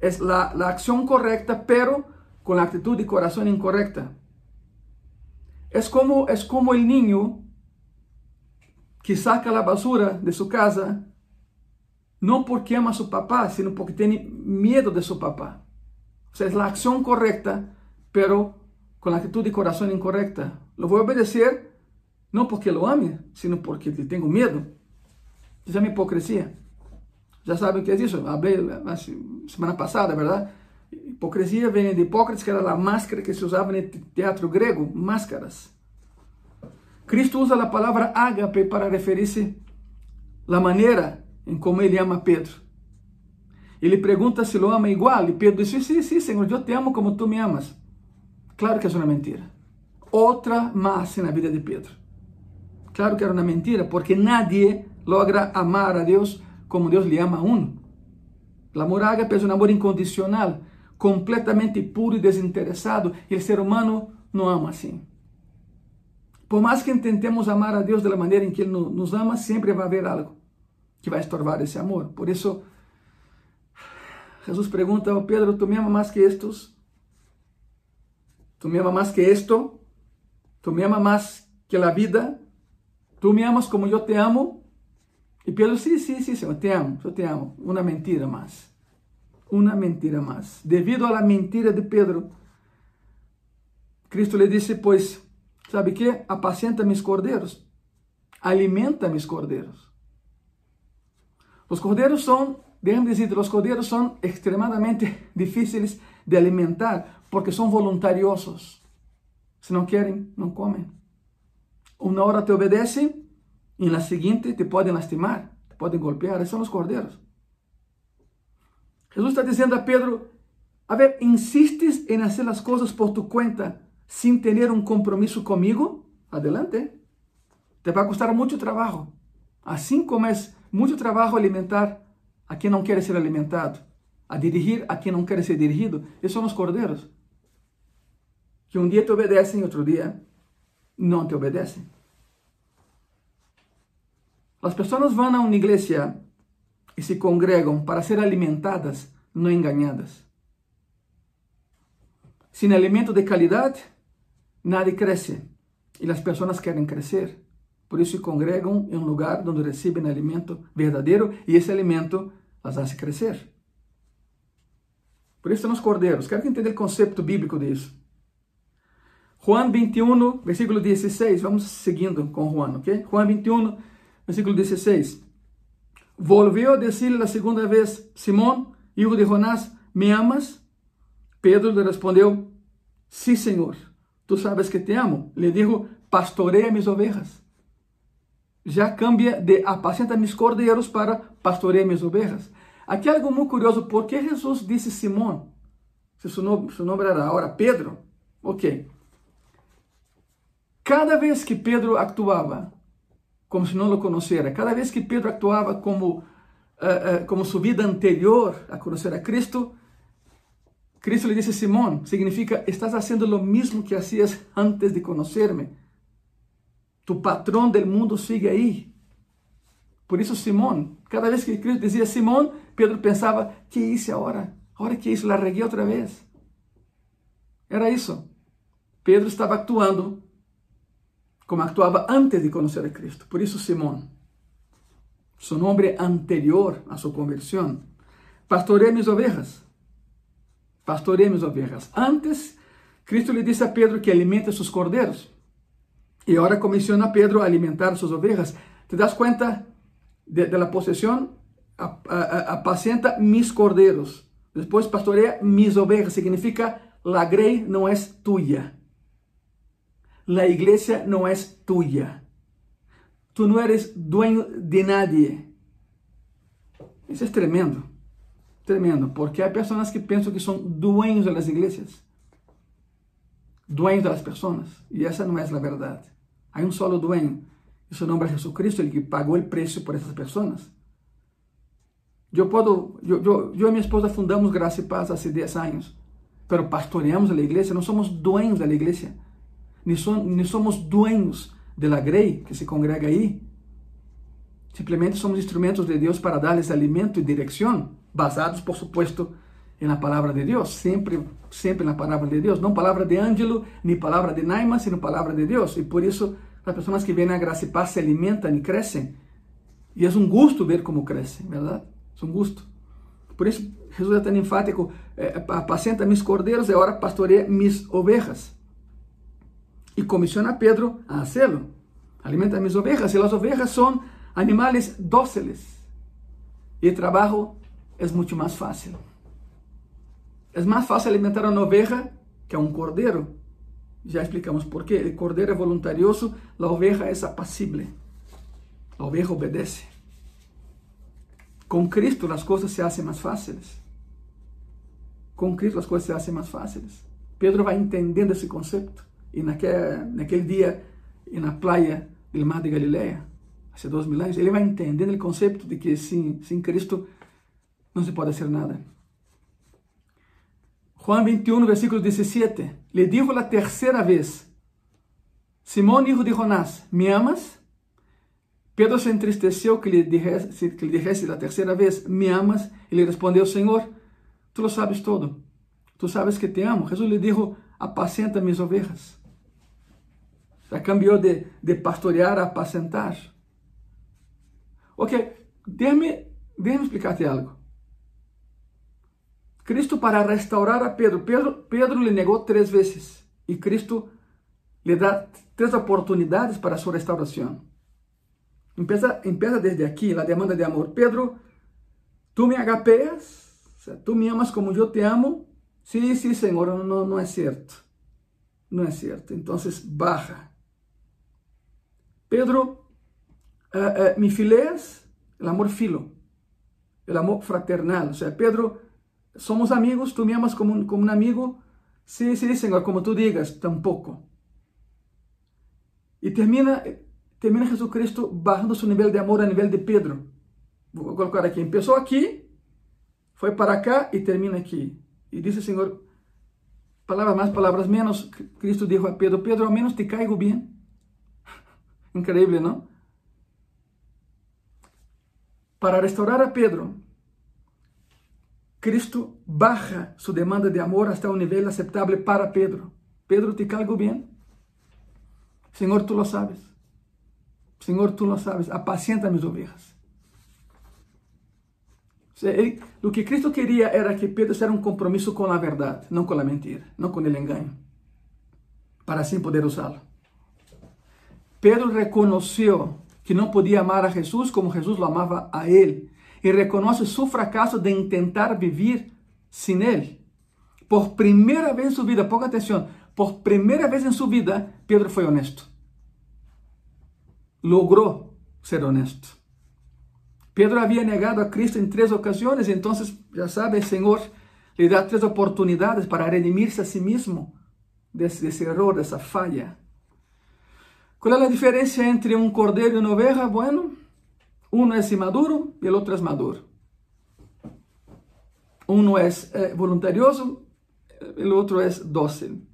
Es la, la acción correcta, pero con la actitud y corazón incorrecta. Es como, es como el niño que saca la basura de su casa, no porque ama a su papá, sino porque tiene miedo de su papá. O sea, es la acción correcta, pero con la actitud y corazón incorrecta. Lo voy a obedecer no porque lo ame, sino porque le tengo miedo. Se llama hipocresía. Já sabem o que é isso? Hablei na semana passada, verdade? Hipocrisia vem de Hipócrates, que era a máscara que se usava no teatro grego, máscaras. Cristo usa a palavra ágape para referir-se à maneira em como ele ama Pedro. Ele pergunta se lo ama igual, e Pedro diz: Sim, sim, Senhor, eu te amo como tu me amas. Claro que é uma mentira. Outra mais na vida de Pedro. Claro que era uma mentira, porque nadie logra amar a Deus como Deus lhe ama a um. O amor ágape é um amor incondicional completamente puro e desinteressado, e o ser humano não ama assim. Por mais que tentemos amar a Deus da maneira em que Ele nos ama, sempre vai haver algo que vai estorvar esse amor. Por isso, Jesus pergunta ao Pedro: Tu me amas mais que estes? Tu me amas mais que esto? Tu me amas mais que a vida, tu me amas como eu te amo. E Pedro, sim, sim, sim, Senhor, te amo, eu te amo. Uma mentira mais. Uma mentira mais. Devido à mentira de Pedro, Cristo lhe disse, pois, sabe que? Apacenta mis cordeiros, alimenta mis. Os cordeiros são, déjame dizer, os cordeiros são extremadamente difíceis de alimentar porque são voluntariosos. Se não querem, não comem. Uma hora te obedecem e na seguinte te podem lastimar, te podem golpear. Esses são os cordeiros. Jesus está dizendo a Pedro: A ver, insistes em fazer as coisas por tu conta sem ter um compromisso comigo? Adelante. Te vai custar muito trabalho. Assim como é muito trabalho alimentar a quem não quer ser alimentado, a dirigir a quem não quer ser dirigido, esses são os cordeiros. Que um dia te obedecem, outro dia não te obedecem. As pessoas vão a uma igreja e se congregam para ser alimentadas, não enganadas. Sem alimento de qualidade, nada cresce. E as pessoas querem crescer. Por isso se congregam em um lugar onde recebem alimento verdadeiro e esse alimento as faz crescer. Por isso são os cordeiros. Quero que entenda o conceito bíblico disso. Juan 21, versículo 16. Vamos seguindo com Juan, ok? Juan 21, versículo 16. Volvió a decirle la segunda vez, Simón, hijo de Jonás, ¿me amas? Pedro le respondió, sí, Señor, tú sabes que te amo. Le dijo, pastorea mis ovejas. Já cambia de apacenta mis cordeiros para pastoreia mis ovejas. Aqui é algo muito curioso, por que Jesus disse Simão? Se seu nome, seu nome era agora Pedro? Ok. Cada vez que Pedro actuava como se não o conhecera. Cada vez que Pedro actuava como, uh, uh, como sua vida anterior a conhecer a Cristo, Cristo lhe disse: Simão, significa, estás fazendo o mesmo que hacías antes de conhecerme. Tu patrão del mundo sigue aí. Por isso, Simão, cada vez que Cristo dizia Simão, Pedro pensava: que isso agora? Agora que isso, la reguei outra vez. Era isso. Pedro estava actuando como actuava antes de conhecer a Cristo. Por isso, Simón, su nombre anterior a su conversión, pastoreé mis ovejas. Pastoreé mis ovejas. Antes, Cristo le dice a Pedro que alimente sus corderos. Y ahora comisiona a Pedro a alimentar sus ovejas. ¿Te das cuenta de, de la posesión? Apacienta mis corderos. Después pastorea mis ovejas. Significa la grey no es tuya la iglesia no es tuya. Tú no eres dueño de nadie. Isso é tremendo. Tremendo, porque há pessoas que pensam que são dueños das iglesias, dueños das pessoas, e essa não é a verdade. Há um solo dueño, e seu nome é Jesucristo, ele que pagou o preço por essas pessoas. Eu, posso, eu e minha esposa fundamos Graça e Paz há 10 anos, pero pastoreamos a igreja, não somos dueños da igreja nem somos dueños de la grey que se congrega aí. Simplesmente somos instrumentos de Deus para darles alimento e direção, basados, por supuesto, na palavra de Deus, sempre, sempre na palavra de Deus, não palavra de Ângelo, nem palavra de Naima, sino palavra de Deus. E por isso, as pessoas que vêm a graça e paz se alimentam e crescem. E é um gosto ver como crescem, verdade? É um gosto. Por isso, Jesus é tão enfático: é, apacenta mis cordeiros, é hora pastorear mis ovejas e comissiona a Pedro a hacerlo. Alimenta mis ovejas e as ovejas são animais dóciles e o trabalho é muito mais fácil. É mais fácil alimentar uma oveja que a um cordeiro. Já explicamos por. O cordeiro é voluntarioso, a oveja é apacible. A oveja obedece. Com Cristo as coisas se fazem mais fáceis. Com Cristo as coisas se fazem mais fáceis. Pedro vai entendendo esse conceito. E naquele, naquele dia, na praia do Mar de Galileia, há dois mil anos, ele vai entendendo o conceito de que sem, sem Cristo não se pode fazer nada. Juan 21, versículo 17, le dijo la tercera vez, Simón, hijo de Jonás, ¿me amas? Pedro se entristeció que le dijese, que le dijese la tercera vez, ¿me amas? Y le respondió, Señor, tú lo sabes todo, tú sabes que te amo. Jesús le dijo, apacenta mis ovejas. Já cambiou de, de pastorear a apacentar. Ok, déjame, déjame explicarte algo. Cristo para restaurar a Pedro, Pedro, Pedro le negou três vezes e Cristo lhe dá três oportunidades para sua restauração. Empieza, empieza desde aqui a demanda de amor. Pedro, tu me agapeas, tu me amas como eu te amo. Sim, sim, Senhor, não, não é certo. Não é certo. Então, baja. Pedro, uh, uh, me fileas, o amor filo, o amor fraternal. Ou seja, Pedro, somos amigos, tu me amas como un, como un amigo. Sí, sí, Señor, como tú digas, tampoco. Y termina, termina Jesucristo bajando su nivel de amor a nivel de Pedro. Vou colocar aqui. Empezou aqui, foi para cá e termina aqui. E disse, Senhor, palavras mais, palavras menos. Cristo disse a Pedro: Pedro, ao menos te caigo bem. Increíble, não? Para restaurar a Pedro, Cristo baja su demanda de amor hasta un nivel aceptable para Pedro. Pedro, ¿te caigo bien? Señor, tú lo sabes. Señor, tú lo sabes. Apacienta mis ovejas. lo que Cristo quería era que Pedro hiciera un compromiso con la verdad, no con la mentira, no con el engaño, para así poder usarlo. Pedro reconoció que no podía amar a Jesús como Jesús lo amaba a él e reconhece seu fracasso de tentar viver sem Ele. Por primeira vez em sua vida, ponga atenção, por primeira vez em sua vida, Pedro foi honesto. Logrou ser honesto. Pedro havia negado a Cristo em três ocasiões, então, já sabe, o Senhor lhe dá três oportunidades para redimir-se a si mesmo desse, desse erro, dessa falha. Qual é a diferença entre um cordeiro e uma oveja? Bueno, Uno es inmaduro y el otro es maduro. Uno es eh, voluntarioso, el otro es dócil.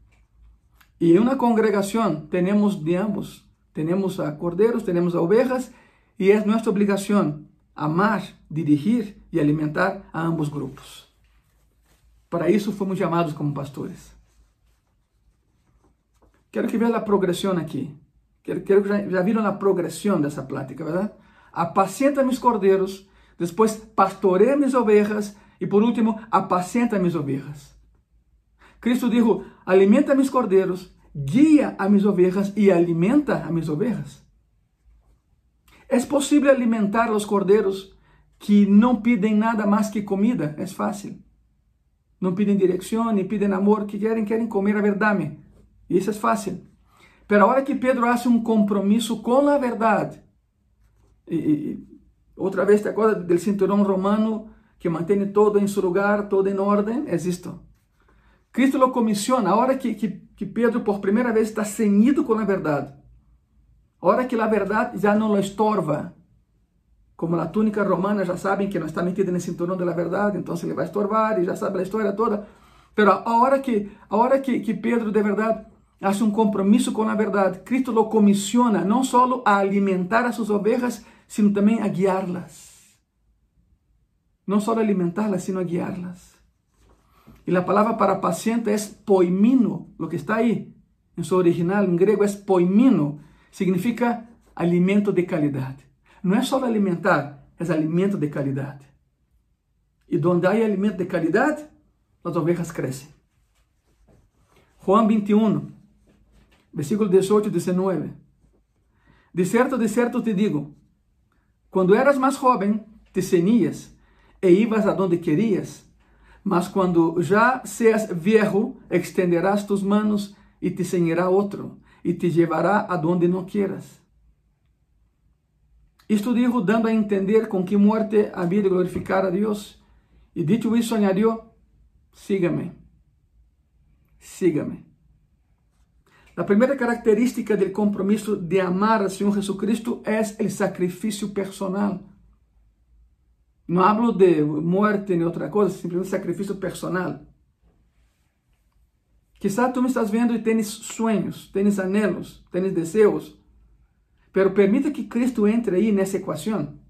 Y en una congregación tenemos de ambos. Tenemos a corderos, tenemos a ovejas y es nuestra obligación amar, dirigir y alimentar a ambos grupos. Para isso fomos chamados como pastores. Quero que veja a progressão aqui. Quero, que já, já viram a progressão dessa plática, verdade? apacenta mis cordeiros, depois pastoreia mis ovejas e por último, apacenta mis ovejas. Cristo dijo, alimenta mis cordeiros, guia a mis ovejas e alimenta a mis ovejas. É possível alimentar os cordeiros que não pedem nada mais que comida, é fácil. Não pedem direção, nem pedem amor, que querem, querem comer a verdade. Isso é fácil. Mas a hora que Pedro hace um compromisso com a verdade, e, e, outra vez te acordas do cinturão romano que mantém todo em seu lugar, todo em ordem? É isto. Cristo lo comissiona, a hora que, que, que Pedro por primeira vez está ceñido com a verdade, a hora que a verdade já não lo estorva, como a túnica romana já sabem que não está metida no cinturão da verdade, então ele vai estorvar e já sabe a história toda. Mas a hora que a hora que, que Pedro de verdade faz um compromisso com a verdade, Cristo lo comissiona não só a alimentar a suas ovelhas, sino também a guiá-las. Não só a alimentá-las, sino a guiá-las. E a palavra para paciente é poimino, o que está aí. Em seu original, em grego, é poimino. Significa alimento de qualidade. Não é só alimentar, é alimento de qualidade. E onde há alimento de qualidade, as ovelhas crescem. Juan 21, versículo 18 e 19. De certo, de certo te digo, quando eras mais jovem, te cenías e ibas aonde querias, mas quando já seas viejo, extenderás tus manos e te ceñirá outro, e te llevará aonde não quieras. Isto dijo dando a entender com que muerte havia de glorificar a Deus. E dicho isso, añadió, sígame, sígame. La primera característica del compromiso de amar al Señor Jesucristo es el sacrificio personal. No hablo de muerte ni otra cosa, simplemente sacrificio personal. Quizá tú me estás viendo y tienes sueños, tienes anhelos, tienes deseos, pero permita que Cristo entre ahí en esa ecuación.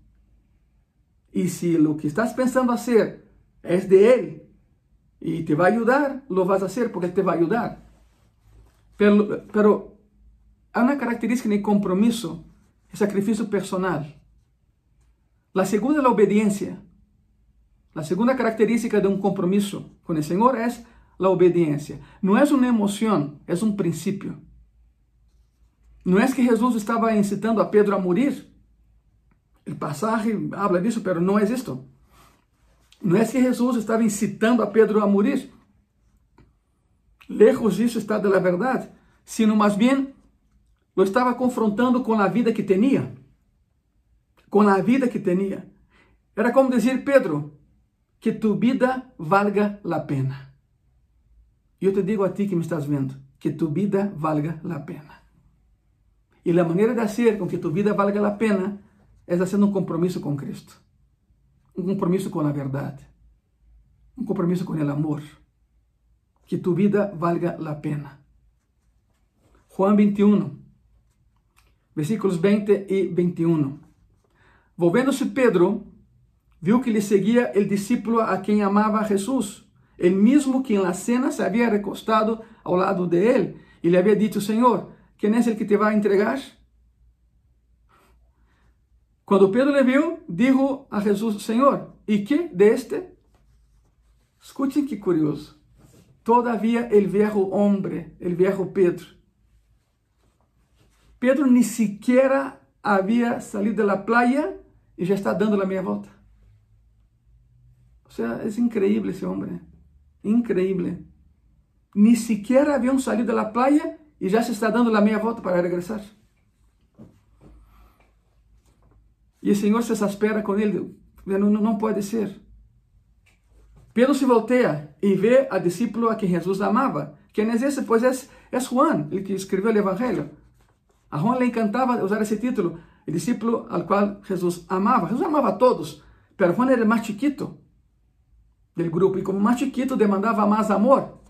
Y si lo que estás pensando hacer es de Él y te va a ayudar, lo vas a hacer porque Él te va a ayudar. Pero, pero uma característica de compromisso, é sacrifício personal. A segunda é a obediência. A segunda característica de um compromisso com o Senhor é a obediência. Não é uma emoção, é um princípio. Não é que Jesus estava incitando a Pedro a morir. O passagem habla disso, mas não é isto. Não é que Jesus estava incitando a Pedro a morir. Lejos disso está da verdade, sino mais bem lo estava confrontando com a vida que tinha. Com a vida que tinha. Era como dizer, Pedro, que tu vida valga a pena. Eu te digo a ti que me estás vendo, que tu vida valga a pena. E a maneira de fazer com que tu vida valga a pena é fazendo um compromisso com Cristo. Um compromisso com a verdade. Um compromisso com o amor. Que tu vida valga a pena. Juan 21, versículos 20 e 21. Volvendo-se Pedro, viu que lhe seguia o discípulo a quem amava Jesus, el mesmo que na cena se havia recostado ao lado de ele e lhe havia dito: Senhor, quem é o que te vai entregar? Quando Pedro le viu, dijo a Jesus: Senhor, e que deste? Escutem que curioso. Todavia, el viejo hombre, el viejo Pedro, Pedro nem sequer havia salido da praia e já está dando a meia volta. É increíble esse homem. Increíble. Ni siquiera haviam salido da praia e já se está dando a meia volta para regressar. E o Senhor se exaspera com ele. Não, não pode ser. Pedro se voltea e vê a discípulo a quem Jesus amava. Quem é esse? Pois é, é Juan, ele que escreveu o Evangelho. A Juan le encantava usar esse título, o discípulo al qual Jesus amava. Jesus amava a todos, mas Juan era mais chiquito do grupo e como mais chiquito demandava mais amor.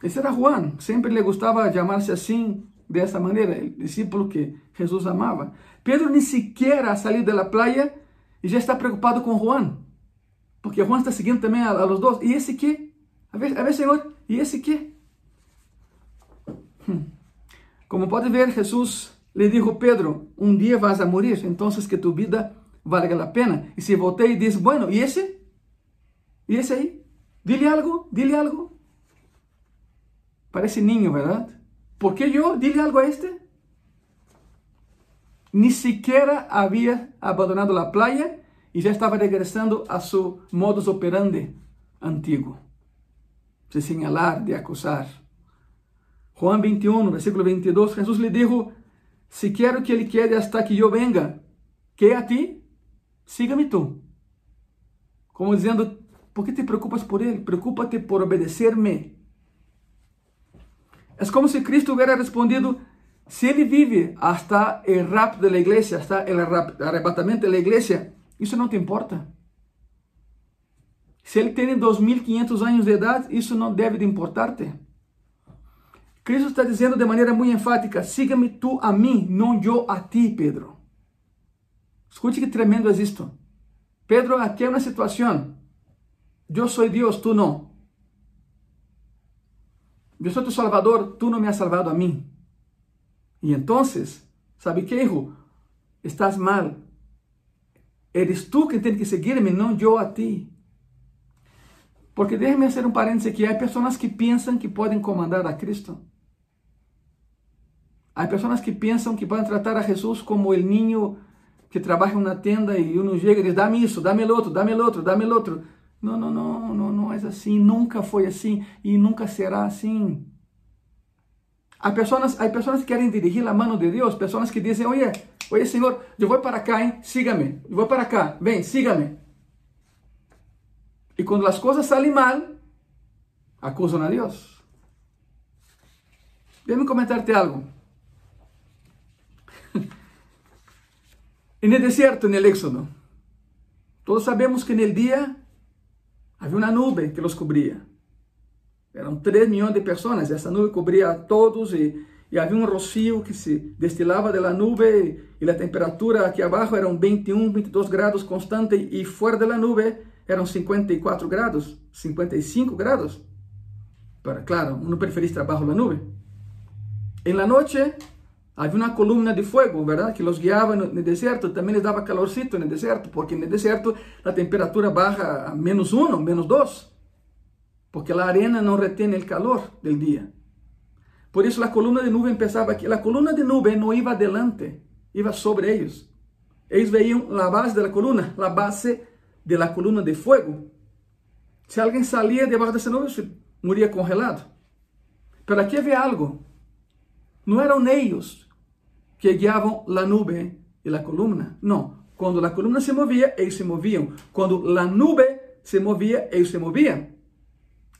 Esse era Juan, sempre lhe gostava chamar-se assim, dessa maneira, o discípulo que Jesus amava. Pedro nem sequer saiu da praia e já está preocupado com Juan, porque Juan está seguindo também a, a los dois. E esse que? A ver, a ver, Senhor, e esse que? Hum. Como pode ver, Jesus lhe dijo Pedro: Um dia vas a morir, então que tu vida valga a pena. E se voltei e disse: Bueno, e esse? E esse aí? Dile algo, dile algo. Parece niño, ¿verdad? ¿Por qué yo? Dile algo a este. Ni siquiera había abandonado la playa y ya estaba regresando a su modus operandi antiguo. De señalar, de acusar. Juan 21, versículo 22, Jesús le dijo, si quiero que él quede hasta que yo venga, que a ti? Sígame tú. Como dizendo, por que te preocupas por ele? Preocupa-te por obedecer-me. É como se Cristo hubiera respondido, se ele vive hasta o rapto da igreja, hasta o arrebatamento da igreja, isso não te importa. Se ele tem 2.500 anos de idade, isso não deve de importar-te. Cristo está dizendo de maneira muito enfática: siga-me tu a mim, não eu a ti, Pedro. Escute que tremendo é isto. Pedro, aqui é uma situação yo soy Dios, tú no. Yo soy tu Salvador, tú no me has salvado a mí. Y entonces, ¿sabe qué, hijo? Estás mal. Eres tú quien tiene que seguirme, no yo a ti. Porque déjeme hacer un paréntesis aquí. Hay personas que piensan que pueden comandar a Cristo. Hay personas que piensan que pueden tratar a Jesús como el niño que trabaja en una tienda y uno llega y dice, dame eso, dame el otro, dame el otro, dame el otro. Não, não, não, não, não é assim, nunca foi assim e nunca será assim. Há pessoas, há pessoas que querem dirigir a mão de Deus, pessoas que dizem, oye, oye Senhor, eu vou para cá, hein? sígame, eu vou para cá, vem, sígame. E quando as coisas saem mal, acusam a Deus. Deixa-me comentar-te algo. En el desierto, en el Éxodo, todos sabemos que en el día Havia uma nuvem que os cobria. Eram 3 milhões de pessoas, essa nuvem cobria a todos e, e havia um rocio que se destilava da nuvem e a temperatura aqui abaixo eram 21, 22 graus constante e fora da nuvem eram 54 graus, 55 graus. Para, claro, não preferiste trabalho na nuvem. En la noche había una columna de fuego, ¿verdad? Que los guiaba en el desierto. También les daba calorcito en el desierto, porque en el desierto la temperatura baja a menos uno, menos dos. Porque la arena no retiene el calor del día. Por eso la columna de nube empezaba aquí. La columna de nube no iba adelante, iba sobre ellos. Ellos veían la base de la columna, la base de la columna de fuego. Si alguien salía debajo de esa nube, se moría congelado. Pero aquí había algo. No eran ellos que guiaban la nube y la columna. No. Cuando la columna se movía, ellos se movían. Cuando la nube se movía, ellos se movían.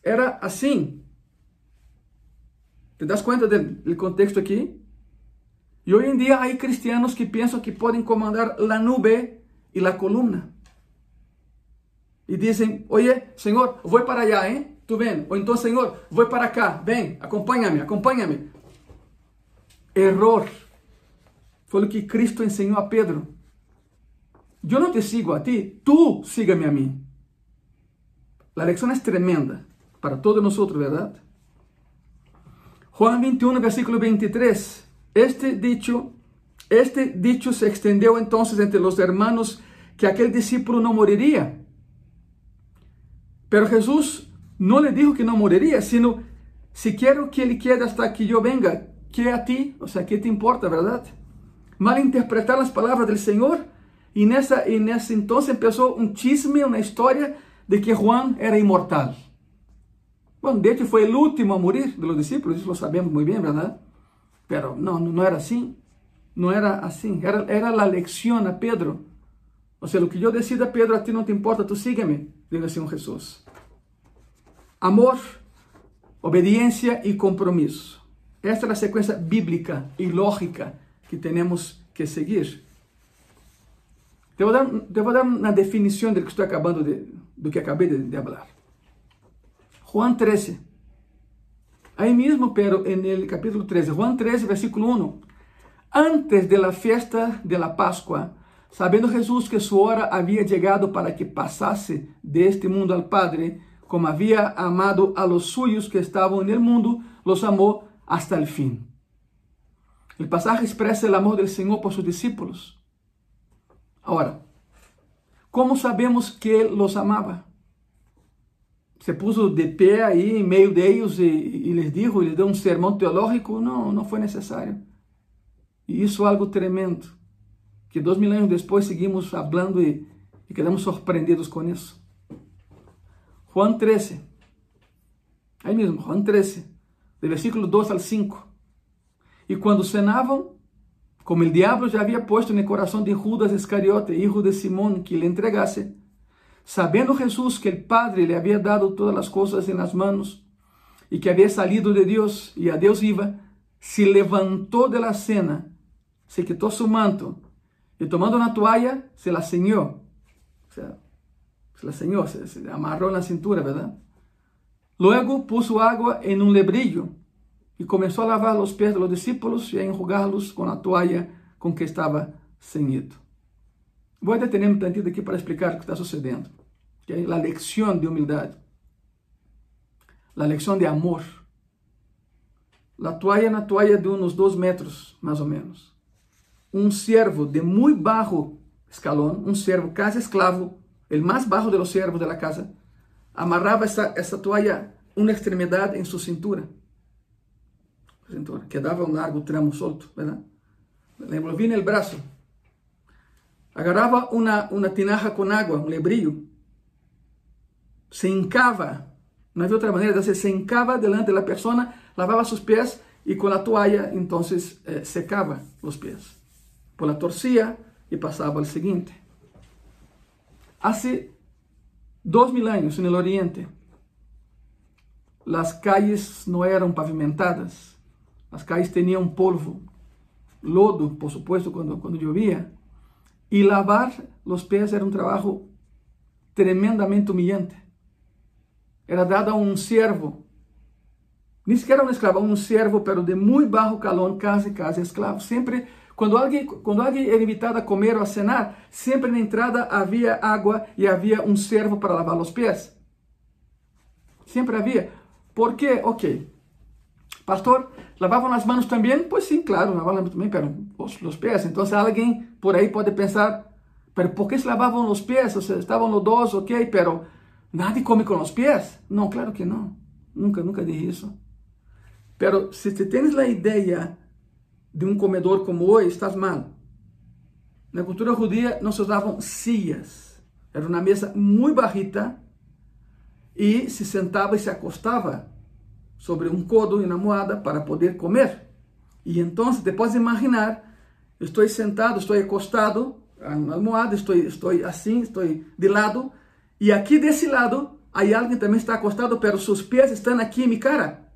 Era así. ¿Te das cuenta del, contexto aquí? Y hoy en día hay cristianos que piensan que pueden comandar la nube y la columna. Y dicen, oye, Señor, voy para allá, ¿eh? Tú ven. O entonces, Señor, voy para acá. Ven, acompáñame, acompáñame. Error. Foi o que Cristo ensinou a Pedro. Eu não te sigo a ti, tu sígame a mim. A lecção é tremenda para todos nós, verdade? Juan 21, versículo 23. Este dicho, este dicho se extendeu então entre os hermanos que aquele discípulo não moriria. Pero Jesus não lhe dijo que não moriria, sino se quero que ele quede hasta que eu venga, que a ti, o sea, ¿qué te importa, verdad? Malinterpretar las palabras del Señor y en, esa, en ese entonces empezó un chisme, una historia de que Juan era inmortal. De hecho fue el último a morir de los discípulos, eso lo sabemos muy bien, ¿verdad? Pero no, no era así, no era así, era, era la lección a Pedro. O sea, lo que yo decida, Pedro, a ti no te importa, tú sígueme, dijo el Señor Jesús. Amor, obediencia y compromiso. Esta é a sequência bíblica e lógica que temos que seguir. Te vou dar, te vou dar uma definição do que estou acabando de, do que acabei de, de falar. Juan 13. Aí mesmo, pero en el capítulo 13, Juan 13, versículo 1. Antes de la fiesta de la Pascua, sabendo Jesus que sua hora havia chegado para que passasse deste mundo al Padre, como havia amado a los suyos que estavam no mundo, los amou hasta el fin. El pasaje expresa el amor del Señor por sus discípulos. Ahora, ¿cómo sabemos que Él los amaba? Se puso de pé ahí en medio de ellos y, y les dijo, y les dio un sermón teológico. No, no fue necesario. Y hizo algo tremendo, que dos mil años después seguimos hablando y, y quedamos sorprendidos con eso. Juan 13, ahí mismo, Juan 13, do versículo 2 al 5. E quando cenavam, como o diabo já havia posto no coração de Judas Iscariote, hijo de Simón, que lhe entregase, sabendo Jesus que o Padre lhe havia dado todas as coisas em las manos e que havia salido de Deus e a Deus iba, se levantou de la cena, se quitou su manto e tomando uma toalha, se la ceñó. O sea, se la ceñó, se, se amarrou na cintura, ¿verdad? Luego puso agua en un lebrillo y comenzó a lavar los pies de los discípulos y a enjugarlos con la toalla con que estaba ceñido. Voy a detenerme un aquí para explicar lo que está sucediendo. ¿Okay? La lección de humildad. La lección de amor. La toalla una toalla de unos dos metros, más o menos. Un siervo de muy bajo escalón, un siervo casi esclavo, el más bajo de los siervos de la casa, amarrava essa, essa toalha, uma extremidade em sua cintura. cintura. Quedava um largo tramo solto, ¿verdad? Le envolvia no braço. Agarrava uma, uma tinaja com água, um lebrillo. Se hincava, não havia outra maneira de fazer, se hincava delante da pessoa, lavava seus pés e com a toalha, então, eh, secava os pés. Por la torcia e passava ao seguinte. Hace dos mil años en el Oriente, las calles no eran pavimentadas, las calles tenían polvo, lodo, por supuesto, cuando, cuando llovía, y lavar los pies era un trabajo tremendamente humillante. Era dado a un siervo, ni siquiera un esclavo, un siervo, pero de muy bajo calón, casi, casi esclavo, siempre Quando alguém, quando alguém era invitado a comer ou a cenar, sempre na entrada havia água e havia um servo para lavar os pés. Sempre havia. Por quê? Ok. Pastor, ¿lavaban las manos también? Pues sí, claro, lavaban también, pero los, los pies. Entonces alguien por ahí puede pensar, pero ¿por qué se lavaban los pies? O sea, estaban los dos, ok, pero nadie come con los pies. No, claro que no. Nunca, nunca dije eso. Pero si te tienes la idea de un comedor como hoy, estás mal. En la cultura judía no se usaban sillas. Era una mesa muy bajita y se sentaba y se acostaba sobre un codo y una almohada para poder comer. Y entonces te puedes imaginar, estoy sentado, estoy acostado en una almohada, estoy así, estoy de lado, y aquí de ese lado hay alguien también está acostado, pero sus pies están aquí en mi cara.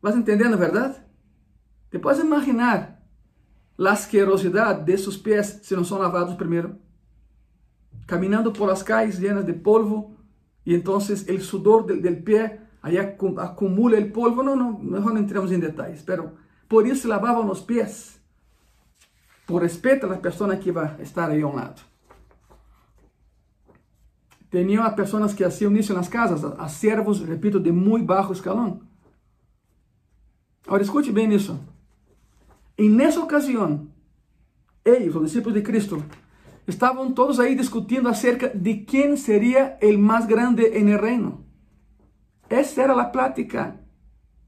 ¿Vas entendiendo, verdad? Te puedes imaginar la asquerosidad de sus pies si no son lavados primero. Caminando por las calles llenas de polvo y entonces el sudor del, del ahí acumula el polvo. No, no, mejor no entremos en detalles, pero por eso lavaban los pies. Por respeto a la persona que va a estar ahí a un lado. Tenía a personas que hacían eso en las casas, a servos, repito, de muy bajo escalón. Ahora escute bem isso. E nessa ocasião, eles, os discípulos de Cristo, estavam todos aí discutindo acerca de quem seria o mais grande em el reino. Essa era a plática.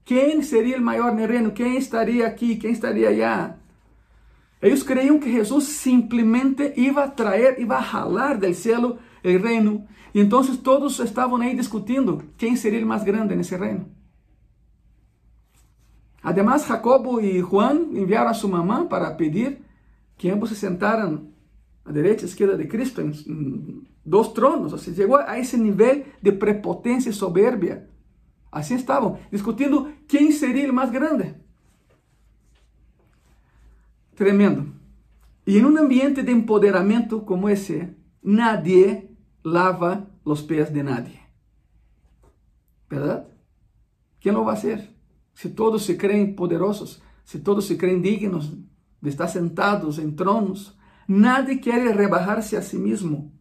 Quem seria o maior no reino? Quem estaria aqui? Quem estaria allá? Eles creiam que Jesus simplesmente iba a traer, iba a jalar del cielo el reino. E então todos estavam aí discutindo quem seria o mais grande nesse reino. Además, Jacobo y Juan enviaron a su mamá para pedir que ambos se sentaran a derecha y izquierda de Cristo dos tronos. O sea, llegó a ese nivel de prepotencia y soberbia. Así estaban, discutiendo quién sería el más grande. Tremendo. Y en un ambiente de empoderamiento como ese, nadie lava los pies de nadie. ¿Verdad? ¿Quién lo va a hacer? se todos se creem poderosos, se todos se creem dignos de estar sentados em tronos, nadie quer rebajar-se a si mesmo,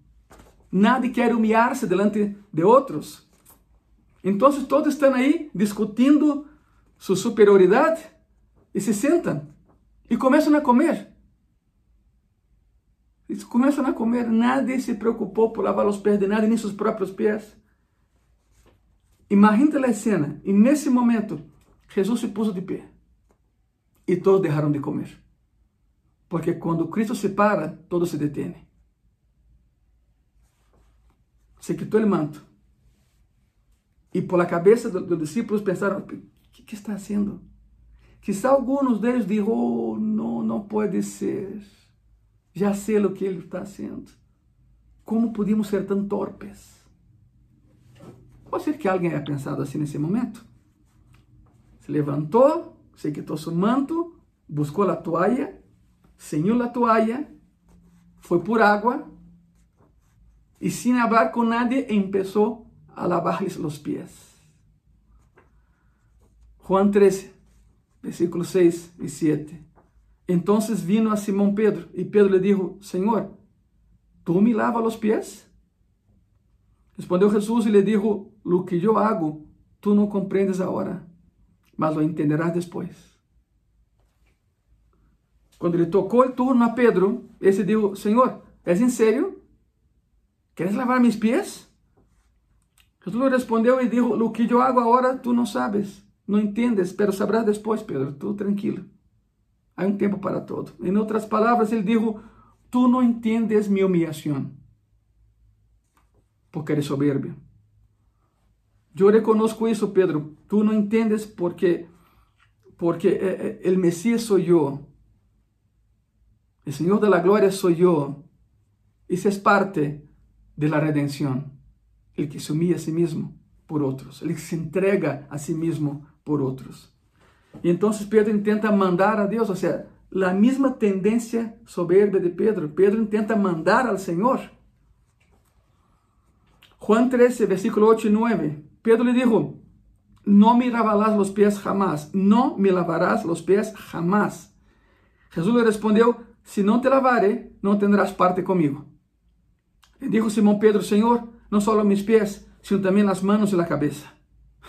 nadie quer humilhar-se delante de outros. Então todos estão aí discutindo sua superioridade e se sentam e começam a comer. E começam a comer, nadie se preocupou por lavar os pés de nadie, nem seus próprios pés. Imagina a cena, e nesse momento, Jesus se puso de pé e todos deixaram de comer. Porque quando Cristo se para, todo se detém. Se quitou o manto. E por la cabeça dos discípulos pensaram: o que, que está fazendo? Quizá alguns deles dijeron: oh, não, não pode ser. Já sei o que ele está fazendo. Como podíamos ser tão torpes? Pode ser que alguém tenha pensado assim nesse momento? Se levantou, se quitó su manto, buscó la toalla, ceñó la toalla, fue por agua y sin hablar con nadie empezó a lavarles los pies. Juan 13, versículos 6 y 7. Entonces vino a Simón Pedro y Pedro le dijo, Señor, ¿tú me lavas los pies? Respondió Jesús y le dijo, lo que yo hago, tú no comprendes ahora mas lo entenderás depois. Quando ele tocou o turno a Pedro, esse disse: Senhor, és em sério? Queres lavar meus pés? Jesus respondeu e disse: O que eu hago agora tu não sabes, não entendes, pero sabrás depois, Pedro, tu tranquilo. Há um tempo para todo. Em outras palavras, ele disse: Tu não entendes minha humilhação, porque eres soberbio. Eu reconozco isso, Pedro. Tu não entendes porque porque eh, eh, o Messias sou eu. O Senhor da glória sou eu. Isso é parte da redenção. Ele que se humilha a si mesmo por outros. Ele que se entrega a si mesmo por outros. E então Pedro intenta mandar a Deus, ou seja, a mesma tendência soberba de Pedro. Pedro intenta mandar ao Senhor. Juan 13, versículo 8 e 9. Pedro le dijo, no me lavarás los pies jamás, no me lavarás los pies jamás. Jesús le respondió, si no te lavare, no tendrás parte conmigo. Le dijo Simón Pedro, Señor, no solo mis pies, sino también las manos y la cabeza.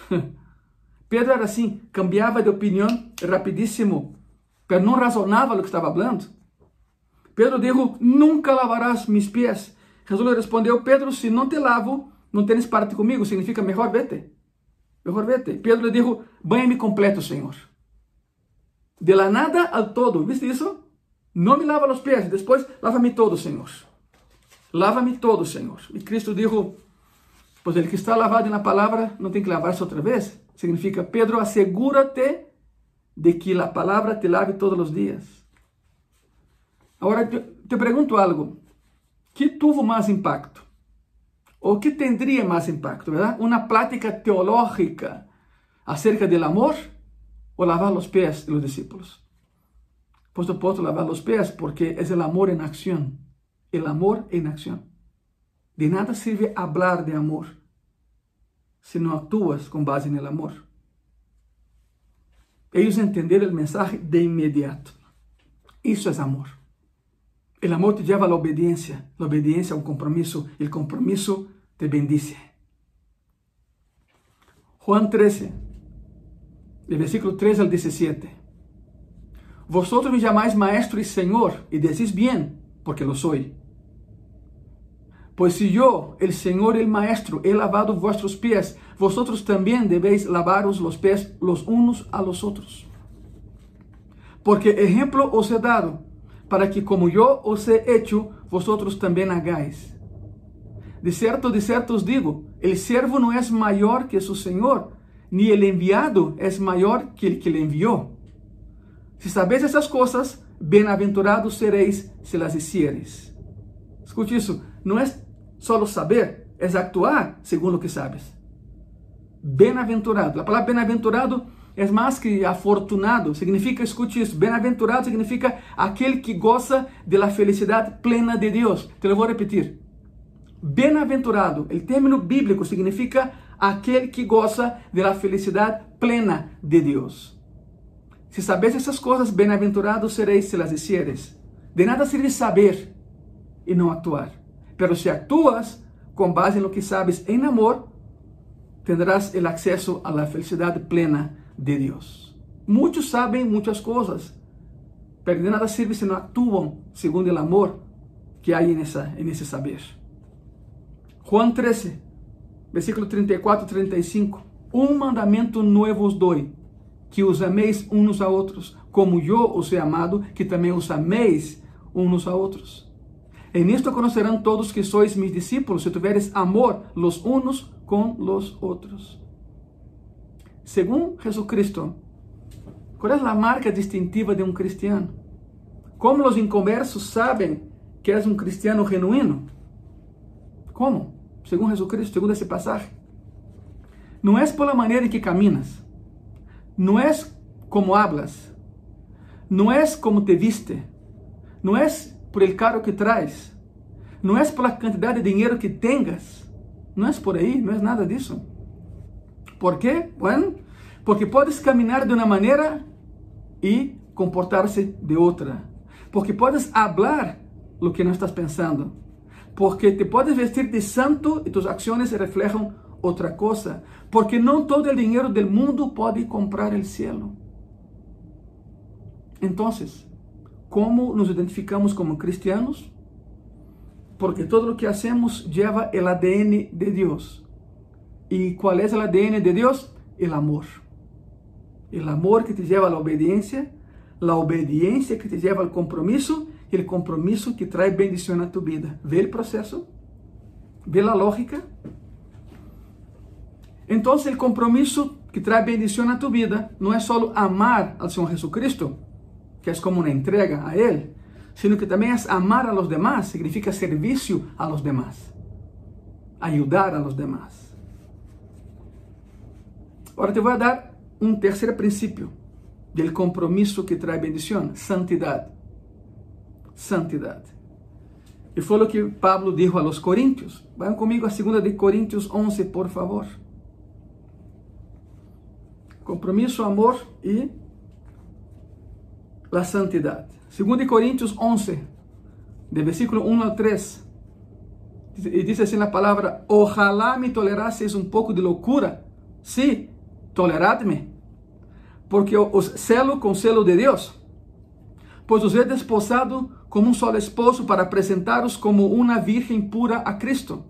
Pedro era assim, cambiava de opinião rapidíssimo, pero não razonava o que estava falando. Pedro disse: Nunca lavarás mis pés. Jesus lhe respondeu: Pedro, se não te lavo, não tens parte comigo. Significa melhor vete. Melhor vete. Pedro lhe disse: Banha-me completo, Senhor. De la nada al todo. ¿Viste isso? Não me lava os pés, depois lava-me todo, Senhor. Lava-me todo, Senhor. E Cristo dijo, pois ele que está lavado na palavra não tem que lavar-se vez. Significa, Pedro, assegúrate de que a palavra te lave todos os dias. Agora, te pergunto algo. Que tuvo mais impacto? Ou que tendría mais impacto, verdade? Uma plática teológica acerca do amor ou lavar os pés de los discípulos? Por supuesto, lavar los pies porque es el amor en acción. El amor en acción. De nada sirve hablar de amor si no actúas con base en el amor. Ellos entender el mensaje de inmediato. Eso es amor. El amor te lleva a la obediencia, la obediencia a un compromiso, el compromiso te bendice. Juan 13, del versículo 3 al 17. Vosotros me llamáis maestro y señor, y decís bien, porque lo soy. Pues si yo, el Señor el Maestro, he lavado vuestros pies, vosotros también debéis lavaros los pies los unos a los otros. Porque ejemplo os he dado, para que como yo os he hecho, vosotros también hagáis. De cierto, de cierto os digo, el siervo no es mayor que su Señor, ni el enviado es mayor que el que le envió. Se sabeis essas coisas, bem-aventurados sereis se las hicieres. Escute isso, não é só saber, é actuar segundo o que sabes. Bem-aventurado. A palavra bem-aventurado é mais que afortunado, significa, escute isso, bem-aventurado significa aquele que goza de la felicidade plena de Deus. Te lo vou repetir. Bem-aventurado, o término bíblico significa aquele que goza de la felicidade plena de Deus. Se sabes essas coisas, bem-aventurados sereis se las hicieres. De nada sirve saber e não actuar. Pero se actúas com base no que sabes em amor, tendrás el acceso a la felicidade plena de Deus. Muitos sabem muitas coisas, pero de nada sirve se não actuam segundo o amor que há nessa, nesse saber. Juan 13, versículo 34 e 35. Um mandamento novo os dou que os ameis uns a outros, como eu os he amado, que também os ameis uns a outros. E nisto conocerão todos que sois mis discípulos, se tiveres amor los unos com los outros. Según Jesucristo, qual é a marca distintiva de um cristiano? Como os inconversos sabem que és um cristiano genuíno? Como? Segundo Jesucristo, segundo esse passagem. Não é pela maneira em que caminas, não é como hablas, não é como te viste, não é por el carro que traz, não é pela quantidade de dinheiro que tengas, não é por aí, não é nada disso. ¿Por quê? Bueno, porque podes caminhar de uma maneira e comportar-se de outra. Porque podes hablar o que não estás pensando. Porque te podes vestir de santo e tus ações reflejam outra coisa, porque não todo o dinheiro do mundo pode comprar o cielo. Então, como nos identificamos como cristianos? Porque todo o que hacemos lleva o ADN de Deus. E qual é o ADN de Deus? O amor. O amor que te lleva a obediência, a obediência que te lleva ao compromisso e o compromisso que traz bendição a tu vida. Vê o processo? Vê a lógica? Então, o compromisso que traz bendição a tu vida não é só amar ao Senhor Jesucristo, que é como uma entrega a Ele, sino que também é amar a los demás, significa serviço a los demás, ajudar a los demás. Agora te vou dar um terceiro princípio do compromisso que traz bendição, santidade. Santidade. E foi o que Pablo disse a los Coríntios. Vão comigo a 2 de Coríntios 11, por favor compromisso, amor e a santidade. 2 Coríntios 11, de versículo 1 ao 3. E diz assim a palavra: Ojalá me tolerasseis um pouco de loucura. Sí, toleradme, porque os celo com selo de Deus, pois os he desposado como um solo esposo para apresentaros como uma virgem pura a Cristo.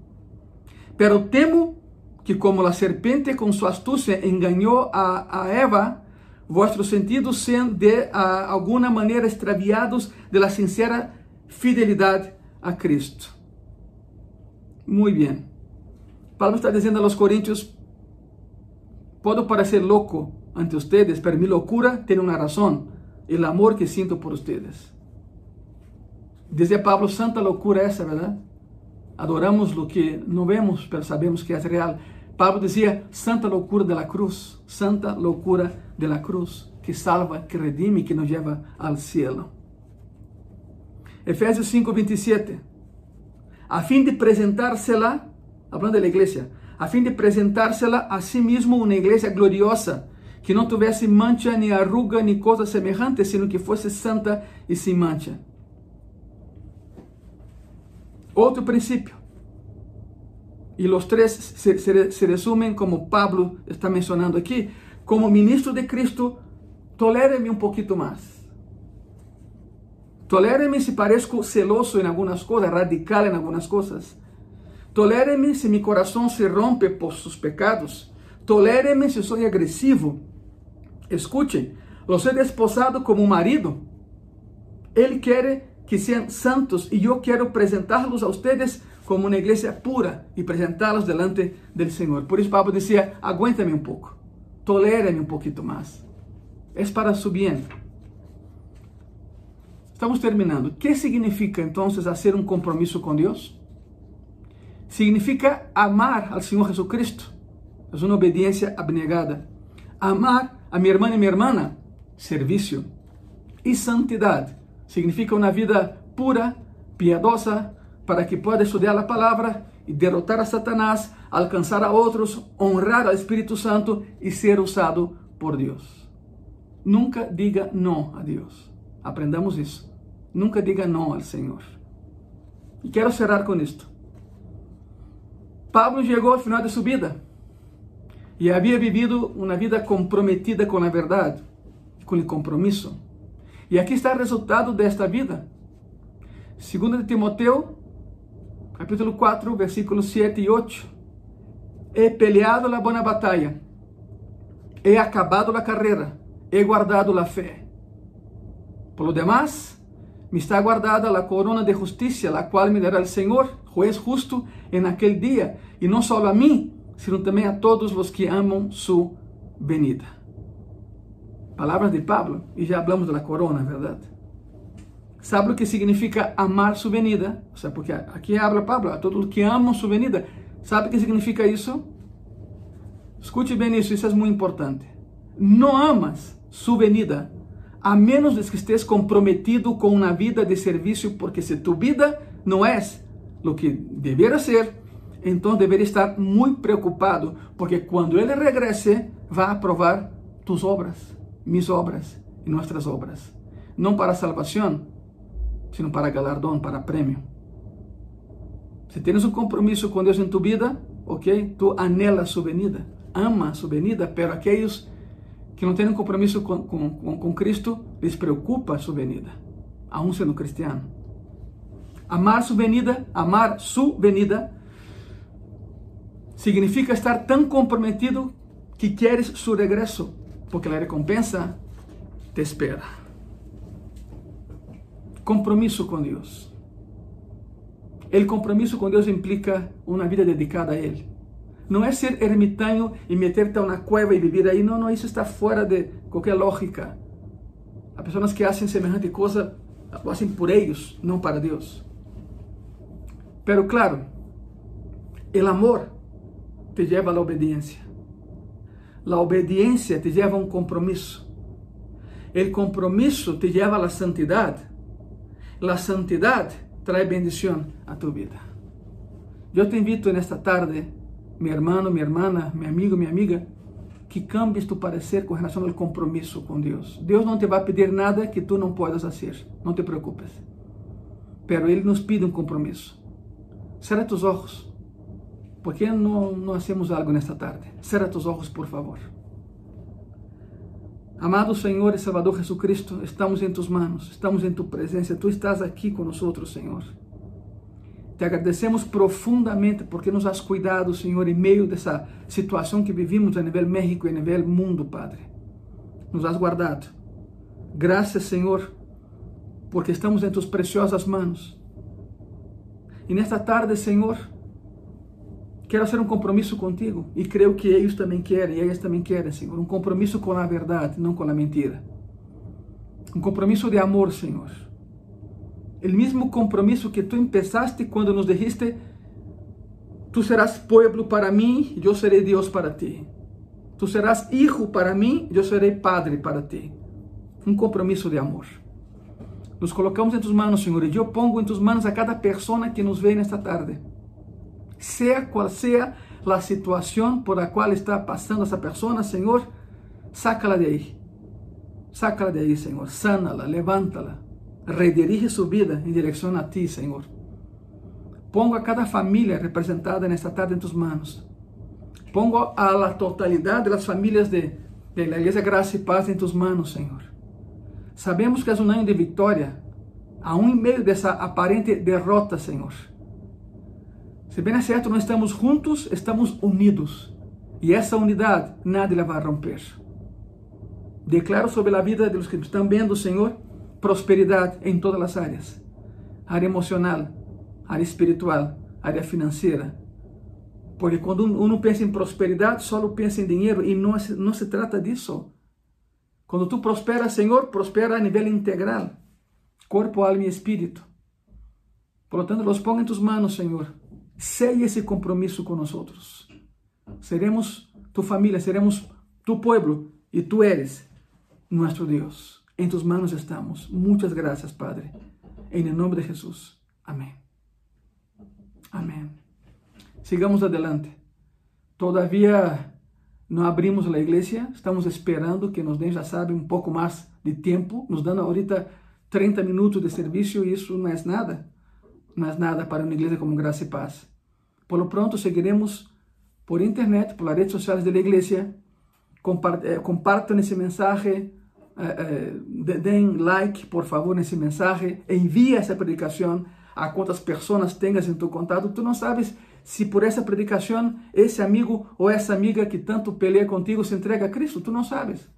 Pero temo que como a serpente com sua astúcia enganou a, a Eva, vossos sentidos sejam de a, alguma maneira extraviados de la sincera fidelidade a Cristo. Muito bem. Paulo está dizendo a los Coríntios, Puedo parecer louco ante ustedes, pero mi locura tiene una razón, el amor que siento por ustedes. Dizia Pablo, santa loucura essa, verdade? Adoramos o que não vemos, mas sabemos que é real. Pablo dizia, santa loucura da cruz, santa loucura da cruz, que salva, que redime, que nos leva ao cielo. Efésios 5, 27. A fim de apresentársela, falando da igreja, a fim de apresentársela a si mesmo uma igreja gloriosa, que não tivesse mancha, nem arruga, nem coisa semelhante, sino que fosse santa e sem mancha. Outro princípio. E os três se, se, se resumem, como Pablo está mencionando aqui, como ministro de Cristo, tolere-me um pouquinho mais. Tolere-me se parezco celoso em algumas coisas, radical em algumas coisas. Tolere-me se meu coração se rompe por seus pecados. Tolere-me se sou agressivo. Escutem, los he desposado como marido. Ele quer que sejam santos e eu quero apresentá-los a vocês como uma igreja pura e apresentá-los delante do Senhor. Por isso, aguenta-me um pouco, tolere-me um pouquinho mais. É para su bem. Estamos terminando. Que significa então fazer um compromisso com Deus? significa amar ao Senhor Jesucristo. É uma obediência abnegada. Amar a minha irmã e minha irmã, serviço. E santidade significa uma vida pura, piedosa, para que pueda estudar a palavra e derrotar a Satanás, alcançar a outros, honrar ao Espírito Santo e ser usado por Deus. Nunca diga não a Deus. Aprendamos isso. Nunca diga não ao Senhor. E quero cerrar com isto. Pablo chegou ao final de sua vida e havia vivido uma vida comprometida com a verdade, com o compromisso. E aqui está o resultado desta vida. Segundo de Timoteo, capítulo 4, versículos 7 e 8. He peleado a boa batalha, he acabado a carreira, he guardado a fé. Por lo demás, me está guardada a corona de justiça, a qual me dará o Senhor, juez justo, en aquel dia, e não só a mim, sino também a todos os que amam su venida. Palavras de Pablo, e já hablamos da corona, verdade? Sabe o que significa amar sua venida? Sea, porque aqui habla Pablo, a todos que amam sua venida. Sabe o que significa isso? Escute bem isso, isso é muito importante. Não amas sua venida, a menos que estés comprometido com uma vida de serviço, porque se tu vida não é o que deveria ser, então deveria estar muito preocupado, porque quando ele regrese, vai aprovar tus obras mis obras y nuestras obras, no para salvación, sino para galardón, para premio. Si tienes un compromiso con Dios en tu vida, ok, tú anhelas su venida, ama su venida, pero aquellos que no tienen compromiso con, con, con Cristo, les preocupa su venida, aún siendo cristiano. Amar su venida, amar su venida, significa estar tan comprometido que quieres su regreso porque a recompensa te espera. Compromisso com Deus. O compromisso com Deus implica uma vida dedicada a Ele. Não é ser ermitaño e meter-te a uma cueva e viver aí. Não, não, isso está fora de qualquer lógica. As pessoas que fazem semejante coisa, fazem por eles, não para Deus. Pero claro, o amor te leva à obediência. La obediencia te lleva a un compromiso. El compromiso te lleva a la santidad. La santidad trae bendición a tu vida. Yo te invito en esta tarde, mi hermano, mi hermana, mi amigo, mi amiga, que cambies tu parecer com relação ao compromisso com Deus. Deus não te vai pedir nada que tu não puedas fazer. Não te preocupes. Pero Ele nos pide um compromisso. Cerra tus olhos. ¿Por qué no, no hacemos algo en esta tarde? Cierra tus ojos, por favor. Amado Senhor e Salvador Jesucristo, estamos em tus manos, estamos em tu presença, tu estás aqui conosco, Senhor. Te agradecemos profundamente porque nos has cuidado, Senhor, em meio dessa situação que vivimos a nível México e a nível mundo, Padre. Nos has guardado. Graças, Senhor, porque estamos em tus preciosas manos. E nesta tarde, Senhor, quero fazer um compromisso contigo e creio que eles também querem, e elas também querem, Senhor, um compromisso com a verdade, não com a mentira. Um compromisso de amor, Senhor. O mesmo compromisso que tu empezaste quando nos dijiste, tu serás pueblo para mim, eu serei Deus para ti. Tu serás hijo para mim, eu serei padre para ti. Um compromisso de amor. Nos colocamos em tus manos, Senhor, e eu pongo em tus manos a cada pessoa que nos vê nesta tarde sea qual sea la situación por la cual está pasando esa persona, Señor, sácala de ahí. Sácala de ahí, Señor. Sánala, levántala. Redirige su vida en dirección a ti, Señor. Pongo a cada familia representada en esta tarde en tus manos. Pongo a la totalidad de las familias de, de la Iglesia Gracia y Paz en tus manos, Señor. Sabemos que es un año de victoria, aún en medio de esa aparente derrota, Señor. Se bem é certo, nós estamos juntos, estamos unidos. E essa unidade nada la vai romper. Declaro sobre a vida dos que estão vendo, Senhor, prosperidade em todas as áreas. Área emocional, área espiritual, área financeira. Porque quando uno pensa em prosperidade, só pensa em dinheiro e não, não se trata disso. Quando tu prosperas, Senhor, prospera a nível integral. Corpo, alma e espírito. Por lo tanto, los pongo em tus manos, Senhor Selle ese compromiso con nosotros. Seremos tu familia, seremos tu pueblo y tú eres nuestro Dios. En tus manos estamos. Muchas gracias, Padre. En el nombre de Jesús. Amén. Amén. Sigamos adelante. Todavía no abrimos la iglesia. Estamos esperando que nos den, ya sabe, un poco más de tiempo. Nos dan ahorita 30 minutos de servicio y eso no es nada. No es nada para una iglesia como Gracia y Paz. Por lo pronto seguiremos por internet, por las redes sociales de la iglesia. Eh, compartan ese mensaje, eh, eh, den like, por favor, ese mensaje. Envía esa predicación a cuantas personas tengas en tu contacto. Tú no sabes si por esa predicación ese amigo o esa amiga que tanto pelea contigo se entrega a Cristo. Tú no sabes.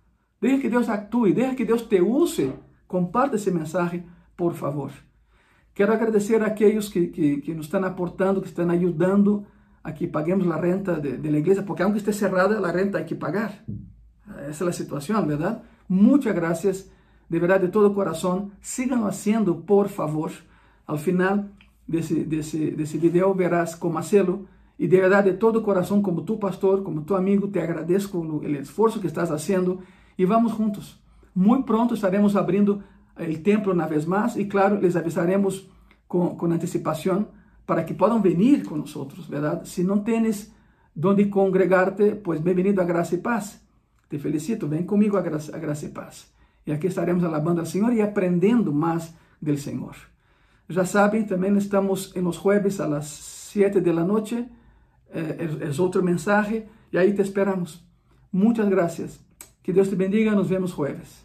Deja que Deus actúe, deja que Deus te use. Comparte esse mensaje, por favor. Quero agradecer a aqueles que, que, que, nos estão aportando, que estão ajudando a que paguemos a renta de, de la porque aunque esté cerrada, a renta hay que pagar. Essa é a situação, ¿verdad? Muchas gracias, de verdade, de todo coração. Síganlo haciendo, por favor. Al final desse, desse, desse video verás como hacerlo. E de verdade, de todo coração, como tu pastor, como tu amigo, te agradeço o esforço que estás haciendo e vamos juntos. Muito pronto estaremos abrindo el templo una vez más y claro, les avisaremos con, anticipación para que puedan venir con nosotros, ¿verdad? Si no tienes donde congregarte, pues bienvenido a Gracia y Paz. Te felicito, ven conmigo a Gracia, Gracia y Paz. Y aquí estaremos alabando al Señor y aprendiendo más del Señor. Ya saben, también estamos en los jueves a las 7 de la noche. Eh, es, es otro mensaje y ahí te esperamos. Muchas gracias. Que Dios te bendiga. Nos vemos jueves.